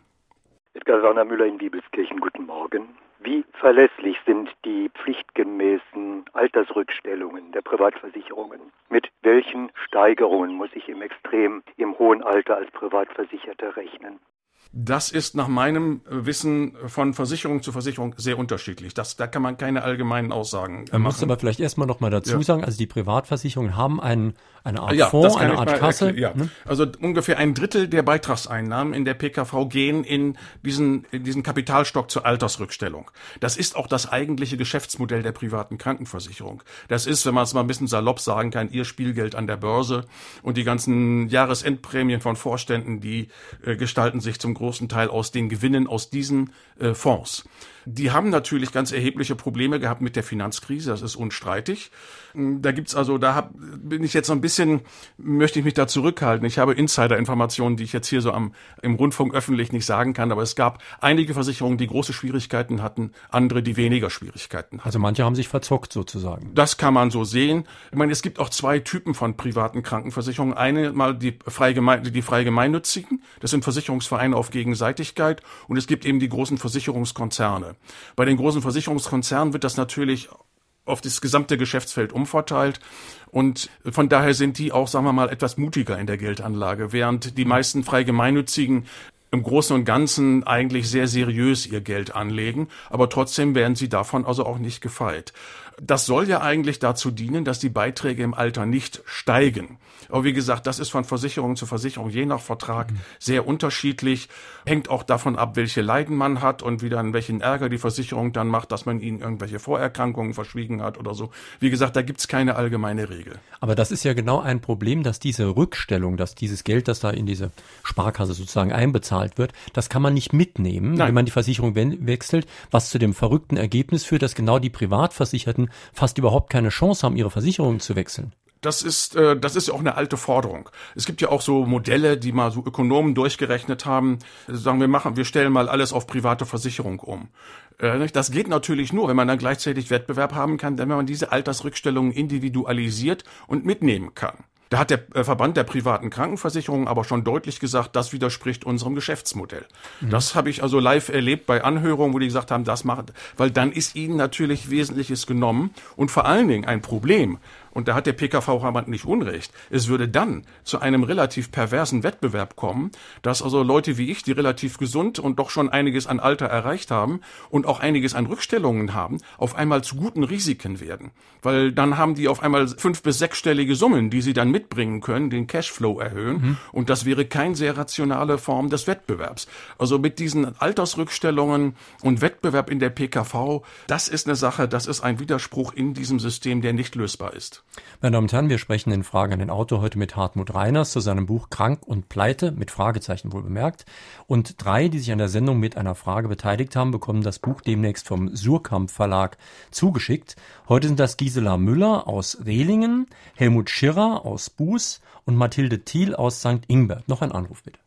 Edgar Sauner-Müller in Bibelskirchen, guten Morgen. Wie verlässlich sind die pflichtgemäßen Altersrückstellungen der Privatversicherungen? Mit welchen Steigerungen muss ich im extrem im hohen Alter als Privatversicherter rechnen? Das ist nach meinem Wissen von Versicherung zu Versicherung sehr unterschiedlich. Das, da kann man keine allgemeinen Aussagen man machen. muss aber vielleicht erstmal noch mal dazu ja. sagen, also die Privatversicherungen haben einen, eine Art ja, Fonds, eine Art Kasse. Ja. Ne? Also ungefähr ein Drittel der Beitragseinnahmen in der PKV gehen in diesen, in diesen Kapitalstock zur Altersrückstellung. Das ist auch das eigentliche Geschäftsmodell der privaten Krankenversicherung. Das ist, wenn man es mal ein bisschen salopp sagen kann, ihr Spielgeld an der Börse und die ganzen Jahresendprämien von Vorständen, die äh, gestalten sich zum großen Teil aus den Gewinnen aus diesen äh, Fonds. Die haben natürlich ganz erhebliche Probleme gehabt mit der Finanzkrise, das ist unstreitig. Da gibt's also, da hab, bin ich jetzt so ein bisschen, möchte ich mich da zurückhalten. Ich habe Insider-Informationen, die ich jetzt hier so am, im Rundfunk öffentlich nicht sagen kann, aber es gab einige Versicherungen, die große Schwierigkeiten hatten, andere, die weniger Schwierigkeiten hatten. Also manche haben sich verzockt sozusagen. Das kann man so sehen. Ich meine, es gibt auch zwei Typen von privaten Krankenversicherungen. Eine mal die frei, die frei gemeinnützigen, das sind Versicherungsvereine auf Gegenseitigkeit und es gibt eben die großen Versicherungskonzerne. Bei den großen Versicherungskonzernen wird das natürlich auf das gesamte Geschäftsfeld umverteilt. Und von daher sind die auch, sagen wir mal, etwas mutiger in der Geldanlage, während die meisten frei gemeinnützigen im Großen und Ganzen eigentlich sehr seriös ihr Geld anlegen, aber trotzdem werden sie davon also auch nicht gefeit. Das soll ja eigentlich dazu dienen, dass die Beiträge im Alter nicht steigen. Aber wie gesagt, das ist von Versicherung zu Versicherung je nach Vertrag mhm. sehr unterschiedlich. Hängt auch davon ab, welche Leiden man hat und wie dann welchen Ärger die Versicherung dann macht, dass man ihnen irgendwelche Vorerkrankungen verschwiegen hat oder so. Wie gesagt, da gibt's keine allgemeine Regel. Aber das ist ja genau ein Problem, dass diese Rückstellung, dass dieses Geld, das da in diese Sparkasse sozusagen einbezahlt wird, das kann man nicht mitnehmen, Nein. wenn man die Versicherung wechselt, was zu dem verrückten Ergebnis führt, dass genau die Privatversicherten fast überhaupt keine Chance haben, ihre Versicherung zu wechseln. Das ist, äh, das ist ja auch eine alte Forderung. Es gibt ja auch so Modelle, die mal so Ökonomen durchgerechnet haben, sagen wir machen, wir stellen mal alles auf private Versicherung um. Äh, das geht natürlich nur, wenn man dann gleichzeitig Wettbewerb haben kann, wenn man diese Altersrückstellungen individualisiert und mitnehmen kann. Da hat der äh, Verband der privaten Krankenversicherungen aber schon deutlich gesagt, das widerspricht unserem Geschäftsmodell. Mhm. Das habe ich also live erlebt bei Anhörungen, wo die gesagt haben, das macht, weil dann ist ihnen natürlich Wesentliches genommen und vor allen Dingen ein Problem, und da hat der PKV-Verband nicht Unrecht, es würde dann zu einem relativ perversen Wettbewerb kommen, dass also Leute wie ich, die relativ gesund und doch schon einiges an Alter erreicht haben und auch einiges an Rückstellungen haben, auf einmal zu guten Risiken werden. Weil dann haben die auf einmal fünf- bis sechsstellige Summen, die sie dann mitbringen können, den Cashflow erhöhen. Mhm. Und das wäre kein sehr rationale Form des Wettbewerbs. Also mit diesen Altersrückstellungen und Wettbewerb in der PKV, das ist eine Sache, das ist ein Widerspruch in diesem System, der nicht lösbar ist. Meine Damen und Herren, wir sprechen in Fragen an den Autor heute mit Hartmut Reiners zu seinem Buch Krank und Pleite, mit Fragezeichen wohl bemerkt. Und drei, die sich an der Sendung mit einer Frage beteiligt haben, bekommen das Buch demnächst vom Surkamp Verlag zugeschickt. Heute sind das Gisela Müller aus Rehlingen, Helmut Schirrer aus Buß und Mathilde Thiel aus St. Ingbert. Noch ein Anruf bitte.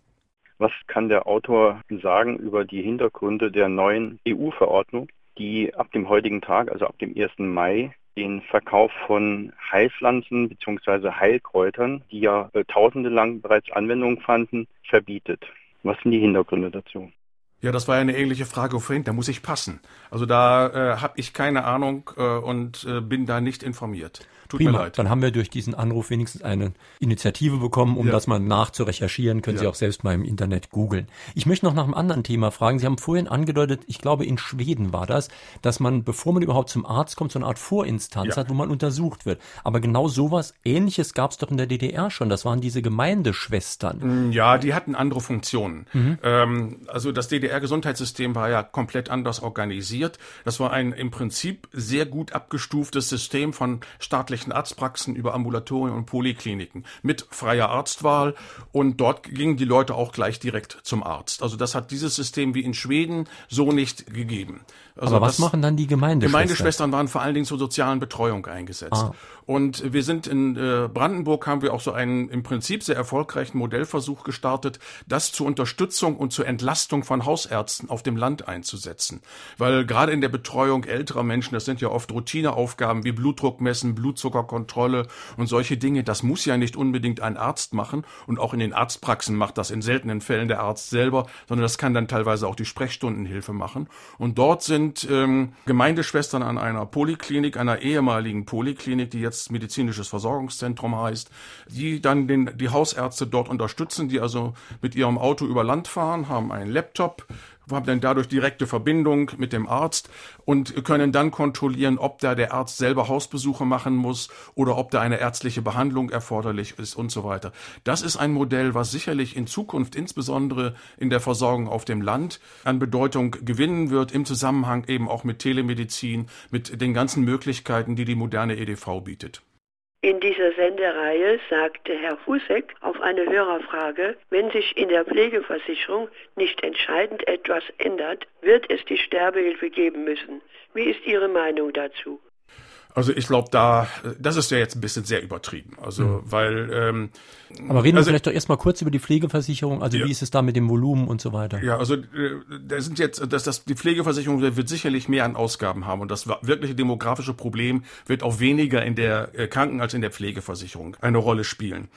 Was kann der Autor sagen über die Hintergründe der neuen EU-Verordnung, die ab dem heutigen Tag, also ab dem 1. Mai, den Verkauf von Heilpflanzen bzw. Heilkräutern, die ja äh, tausende lang bereits Anwendung fanden, verbietet. Was sind die Hintergründe dazu? Ja, das war ja eine ähnliche Frage vorhin. Da muss ich passen. Also da äh, habe ich keine Ahnung äh, und äh, bin da nicht informiert. Tut Prima. mir leid. Dann haben wir durch diesen Anruf wenigstens eine Initiative bekommen, um ja. das mal nachzurecherchieren. Können ja. Sie auch selbst mal im Internet googeln. Ich möchte noch nach einem anderen Thema fragen. Sie haben vorhin angedeutet, ich glaube in Schweden war das, dass man, bevor man überhaupt zum Arzt kommt, so eine Art Vorinstanz ja. hat, wo man untersucht wird. Aber genau sowas Ähnliches gab es doch in der DDR schon. Das waren diese Gemeindeschwestern. Mm, ja, die hatten andere Funktionen. Mhm. Ähm, also das DDR-Gesundheitssystem war ja komplett anders organisiert. Das war ein im Prinzip sehr gut abgestuftes System von staatlichen staatlichen Arztpraxen über Ambulatorien und Polikliniken mit freier Arztwahl und dort gingen die Leute auch gleich direkt zum Arzt. Also das hat dieses System wie in Schweden so nicht gegeben. Also Aber was machen dann die Gemeindeschwestern? Gemeindeschwestern waren vor allen Dingen zur sozialen Betreuung eingesetzt. Ah. Und wir sind in äh, Brandenburg haben wir auch so einen im Prinzip sehr erfolgreichen Modellversuch gestartet, das zur Unterstützung und zur Entlastung von Hausärzten auf dem Land einzusetzen. Weil gerade in der Betreuung älterer Menschen, das sind ja oft Routineaufgaben wie Blutdruck messen, Blutzuckerkontrolle und solche Dinge, das muss ja nicht unbedingt ein Arzt machen und auch in den Arztpraxen macht das in seltenen Fällen der Arzt selber, sondern das kann dann teilweise auch die Sprechstundenhilfe machen. Und dort sind ähm, Gemeindeschwestern an einer Poliklinik, einer ehemaligen Poliklinik, die jetzt jetzt medizinisches Versorgungszentrum heißt, die dann den, die Hausärzte dort unterstützen, die also mit ihrem Auto über Land fahren, haben einen Laptop, haben dann dadurch direkte Verbindung mit dem Arzt und können dann kontrollieren, ob da der Arzt selber Hausbesuche machen muss oder ob da eine ärztliche Behandlung erforderlich ist und so weiter. Das ist ein Modell, was sicherlich in Zukunft insbesondere in der Versorgung auf dem Land an Bedeutung gewinnen wird, im Zusammenhang eben auch mit Telemedizin, mit den ganzen Möglichkeiten, die die moderne EDV bietet. In dieser Sendereihe sagte Herr Husek auf eine Hörerfrage, wenn sich in der Pflegeversicherung nicht entscheidend etwas ändert, wird es die Sterbehilfe geben müssen. Wie ist Ihre Meinung dazu? Also ich glaube, da, das ist ja jetzt ein bisschen sehr übertrieben. Also, mhm. weil. Ähm, Aber reden also, wir vielleicht doch erstmal kurz über die Pflegeversicherung. Also ja. wie ist es da mit dem Volumen und so weiter? Ja, also äh, da sind jetzt, dass das die Pflegeversicherung wird sicherlich mehr an Ausgaben haben und das wirkliche demografische Problem wird auch weniger in der äh, Kranken- als in der Pflegeversicherung eine Rolle spielen.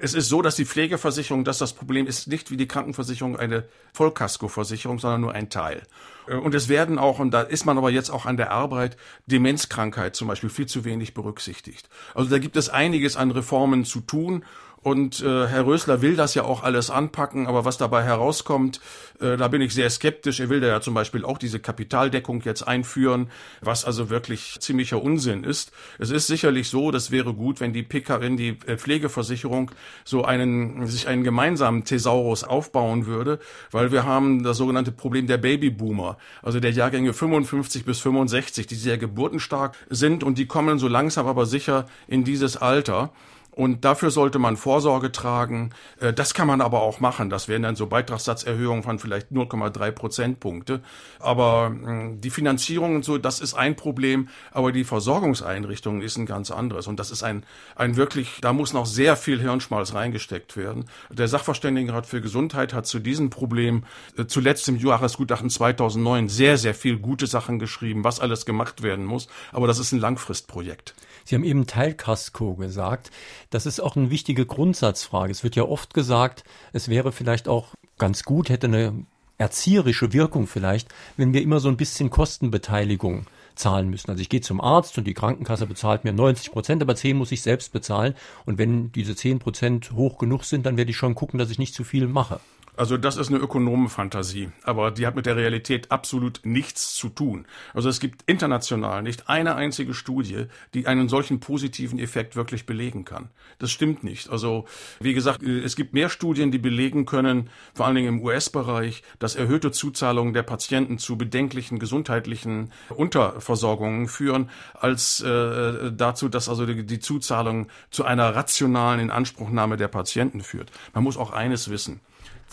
Es ist so, dass die Pflegeversicherung, dass das Problem ist nicht wie die Krankenversicherung eine Vollkaskoversicherung, sondern nur ein Teil. Äh, und es werden auch, und da ist man aber jetzt auch an der Arbeit, Demenzkrankheit zum Beispiel viel zu wenig berücksichtigt. Also da gibt es einiges an Reformen zu tun und äh, Herr Rösler will das ja auch alles anpacken, aber was dabei herauskommt, äh, da bin ich sehr skeptisch. Er will da ja zum Beispiel auch diese Kapitaldeckung jetzt einführen, was also wirklich ziemlicher Unsinn ist. Es ist sicherlich so, das wäre gut, wenn die PK, die äh, Pflegeversicherung so einen sich einen gemeinsamen Thesaurus aufbauen würde, weil wir haben das sogenannte Problem der Babyboomer, also der Jahrgänge 55 bis 65, die sehr geburtenstark sind und die kommen so langsam aber sicher in dieses Alter. Und dafür sollte man Vorsorge tragen. Äh, das kann man aber auch machen. Das wären dann so Beitragssatzerhöhungen von vielleicht 0,3 Prozentpunkte. Aber hm, die Finanzierung und so, das ist ein Problem. Aber die Versorgungseinrichtungen ist ein ganz anderes. Und das ist ein, ein wirklich, da muss noch sehr viel Hirnschmalz reingesteckt werden. Der Sachverständigenrat für Gesundheit hat zu diesem Problem äh, zuletzt im Jahresgutachten 2009 sehr, sehr viel gute Sachen geschrieben, was alles gemacht werden muss. Aber das ist ein Langfristprojekt. Sie haben eben Teilkasko gesagt. Das ist auch eine wichtige Grundsatzfrage. Es wird ja oft gesagt, es wäre vielleicht auch ganz gut, hätte eine erzieherische Wirkung vielleicht, wenn wir immer so ein bisschen Kostenbeteiligung zahlen müssen. Also ich gehe zum Arzt und die Krankenkasse bezahlt mir 90 Prozent, aber 10 muss ich selbst bezahlen. Und wenn diese 10 Prozent hoch genug sind, dann werde ich schon gucken, dass ich nicht zu viel mache. Also das ist eine Ökonomenfantasie, aber die hat mit der Realität absolut nichts zu tun. Also es gibt international nicht eine einzige Studie, die einen solchen positiven Effekt wirklich belegen kann. Das stimmt nicht. Also wie gesagt, es gibt mehr Studien, die belegen können, vor allen Dingen im US-Bereich, dass erhöhte Zuzahlungen der Patienten zu bedenklichen gesundheitlichen Unterversorgungen führen, als äh, dazu, dass also die, die Zuzahlung zu einer rationalen Inanspruchnahme der Patienten führt. Man muss auch eines wissen.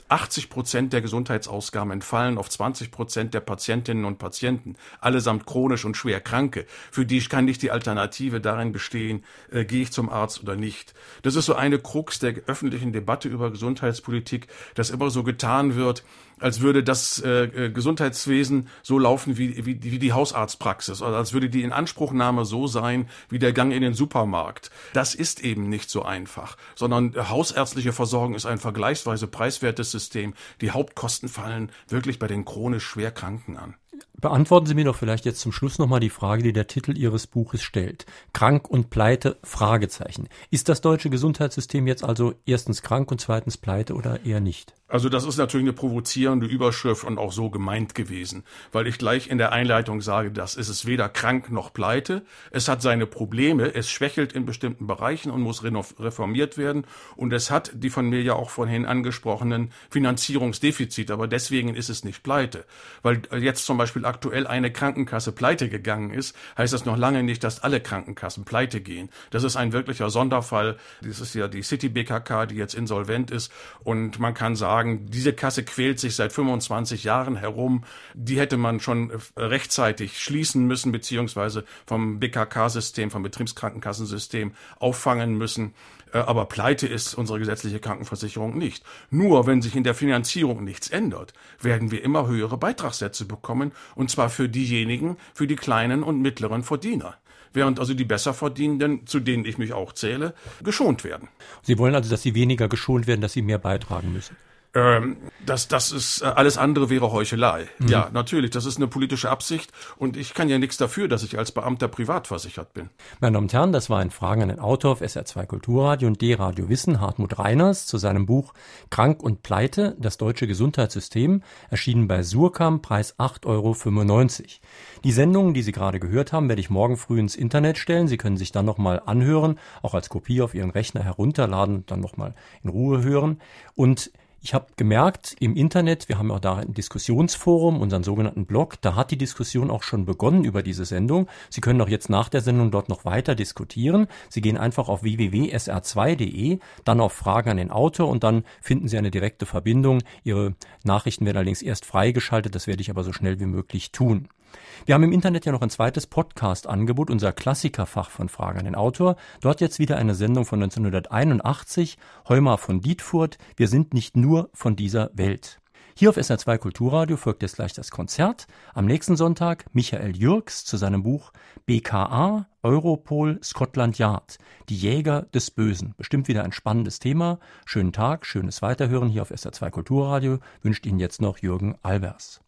80 Prozent der Gesundheitsausgaben entfallen auf 20 Prozent der Patientinnen und Patienten, allesamt chronisch und schwer Kranke. Für die kann nicht die Alternative darin bestehen, äh, gehe ich zum Arzt oder nicht. Das ist so eine Krux der öffentlichen Debatte über Gesundheitspolitik, dass immer so getan wird, als würde das äh, äh, Gesundheitswesen so laufen wie, wie, wie die Hausarztpraxis oder als würde die Inanspruchnahme so sein wie der Gang in den Supermarkt. Das ist eben nicht so einfach, sondern hausärztliche Versorgung ist ein vergleichsweise preiswertes System. Die Hauptkosten fallen wirklich bei den chronisch Schwerkranken an. Beantworten Sie mir doch vielleicht jetzt zum Schluss nochmal die Frage, die der Titel Ihres Buches stellt. Krank und Pleite? Fragezeichen. Ist das deutsche Gesundheitssystem jetzt also erstens krank und zweitens pleite oder eher nicht? Also das ist natürlich eine provozierende Überschrift und auch so gemeint gewesen, weil ich gleich in der Einleitung sage, das ist es weder krank noch pleite. Es hat seine Probleme, es schwächelt in bestimmten Bereichen und muss reformiert werden und es hat die von mir ja auch vorhin angesprochenen Finanzierungsdefizite, aber deswegen ist es nicht pleite, weil jetzt zum Beispiel aktuell eine Krankenkasse pleite gegangen ist, heißt das noch lange nicht, dass alle Krankenkassen pleite gehen. Das ist ein wirklicher Sonderfall. Das ist ja die City BKK, die jetzt insolvent ist. Und man kann sagen, diese Kasse quält sich seit 25 Jahren herum. Die hätte man schon rechtzeitig schließen müssen, beziehungsweise vom BKK-System, vom Betriebskrankenkassensystem auffangen müssen. Äh, aber pleite ist unsere gesetzliche Krankenversicherung nicht. Nur wenn sich in der Finanzierung nichts ändert, werden wir immer höhere Beitragssätze bekommen, und zwar für diejenigen, für die kleinen und mittleren Verdiener während also die Besserverdienenden, zu denen ich mich auch zähle, geschont werden. Sie wollen also, dass sie weniger geschont werden, dass sie mehr beitragen müssen? Ähm, das, das ist äh, alles andere wäre Heuchelei. Mhm. Ja, natürlich, das ist eine politische Absicht und ich kann ja nichts dafür, dass ich als Beamter privat versichert bin. Meine Damen und Herren, das war ein Fragen an den Autor auf SR2 Kulturradio und D-Radio Wissen, Hartmut Reiners, zu seinem Buch Krank und Pleite, das deutsche Gesundheitssystem, erschienen bei Surkam, Preis 8,95 Euro. Die Sendungen, die Sie gerade gehört haben, werde ich morgen früh ins Internet stellen. Sie können sich dann nochmal anhören, auch als Kopie auf Ihren Rechner herunterladen und dann nochmal in Ruhe hören. Und ich habe gemerkt im Internet, wir haben auch da ein Diskussionsforum, unseren sogenannten Blog, da hat die Diskussion auch schon begonnen über diese Sendung. Sie können auch jetzt nach der Sendung dort noch weiter diskutieren. Sie gehen einfach auf www.sr2.de, dann auf Fragen an den Autor und dann finden Sie eine direkte Verbindung. Ihre Nachrichten werden allerdings erst freigeschaltet, das werde ich aber so schnell wie möglich tun. Wir haben im Internet ja noch ein zweites Podcast-Angebot, unser Klassikerfach von Fragen an den Autor. Dort jetzt wieder eine Sendung von 1981, Heumar von Dietfurt. Wir sind nicht nur von dieser Welt. Hier auf SR2 Kulturradio folgt jetzt gleich das Konzert. Am nächsten Sonntag Michael Jürgs zu seinem Buch BKA, Europol, Scotland Yard. Die Jäger des Bösen. Bestimmt wieder ein spannendes Thema. Schönen Tag, schönes Weiterhören hier auf SR2 Kulturradio. Wünscht Ihnen jetzt noch Jürgen Albers.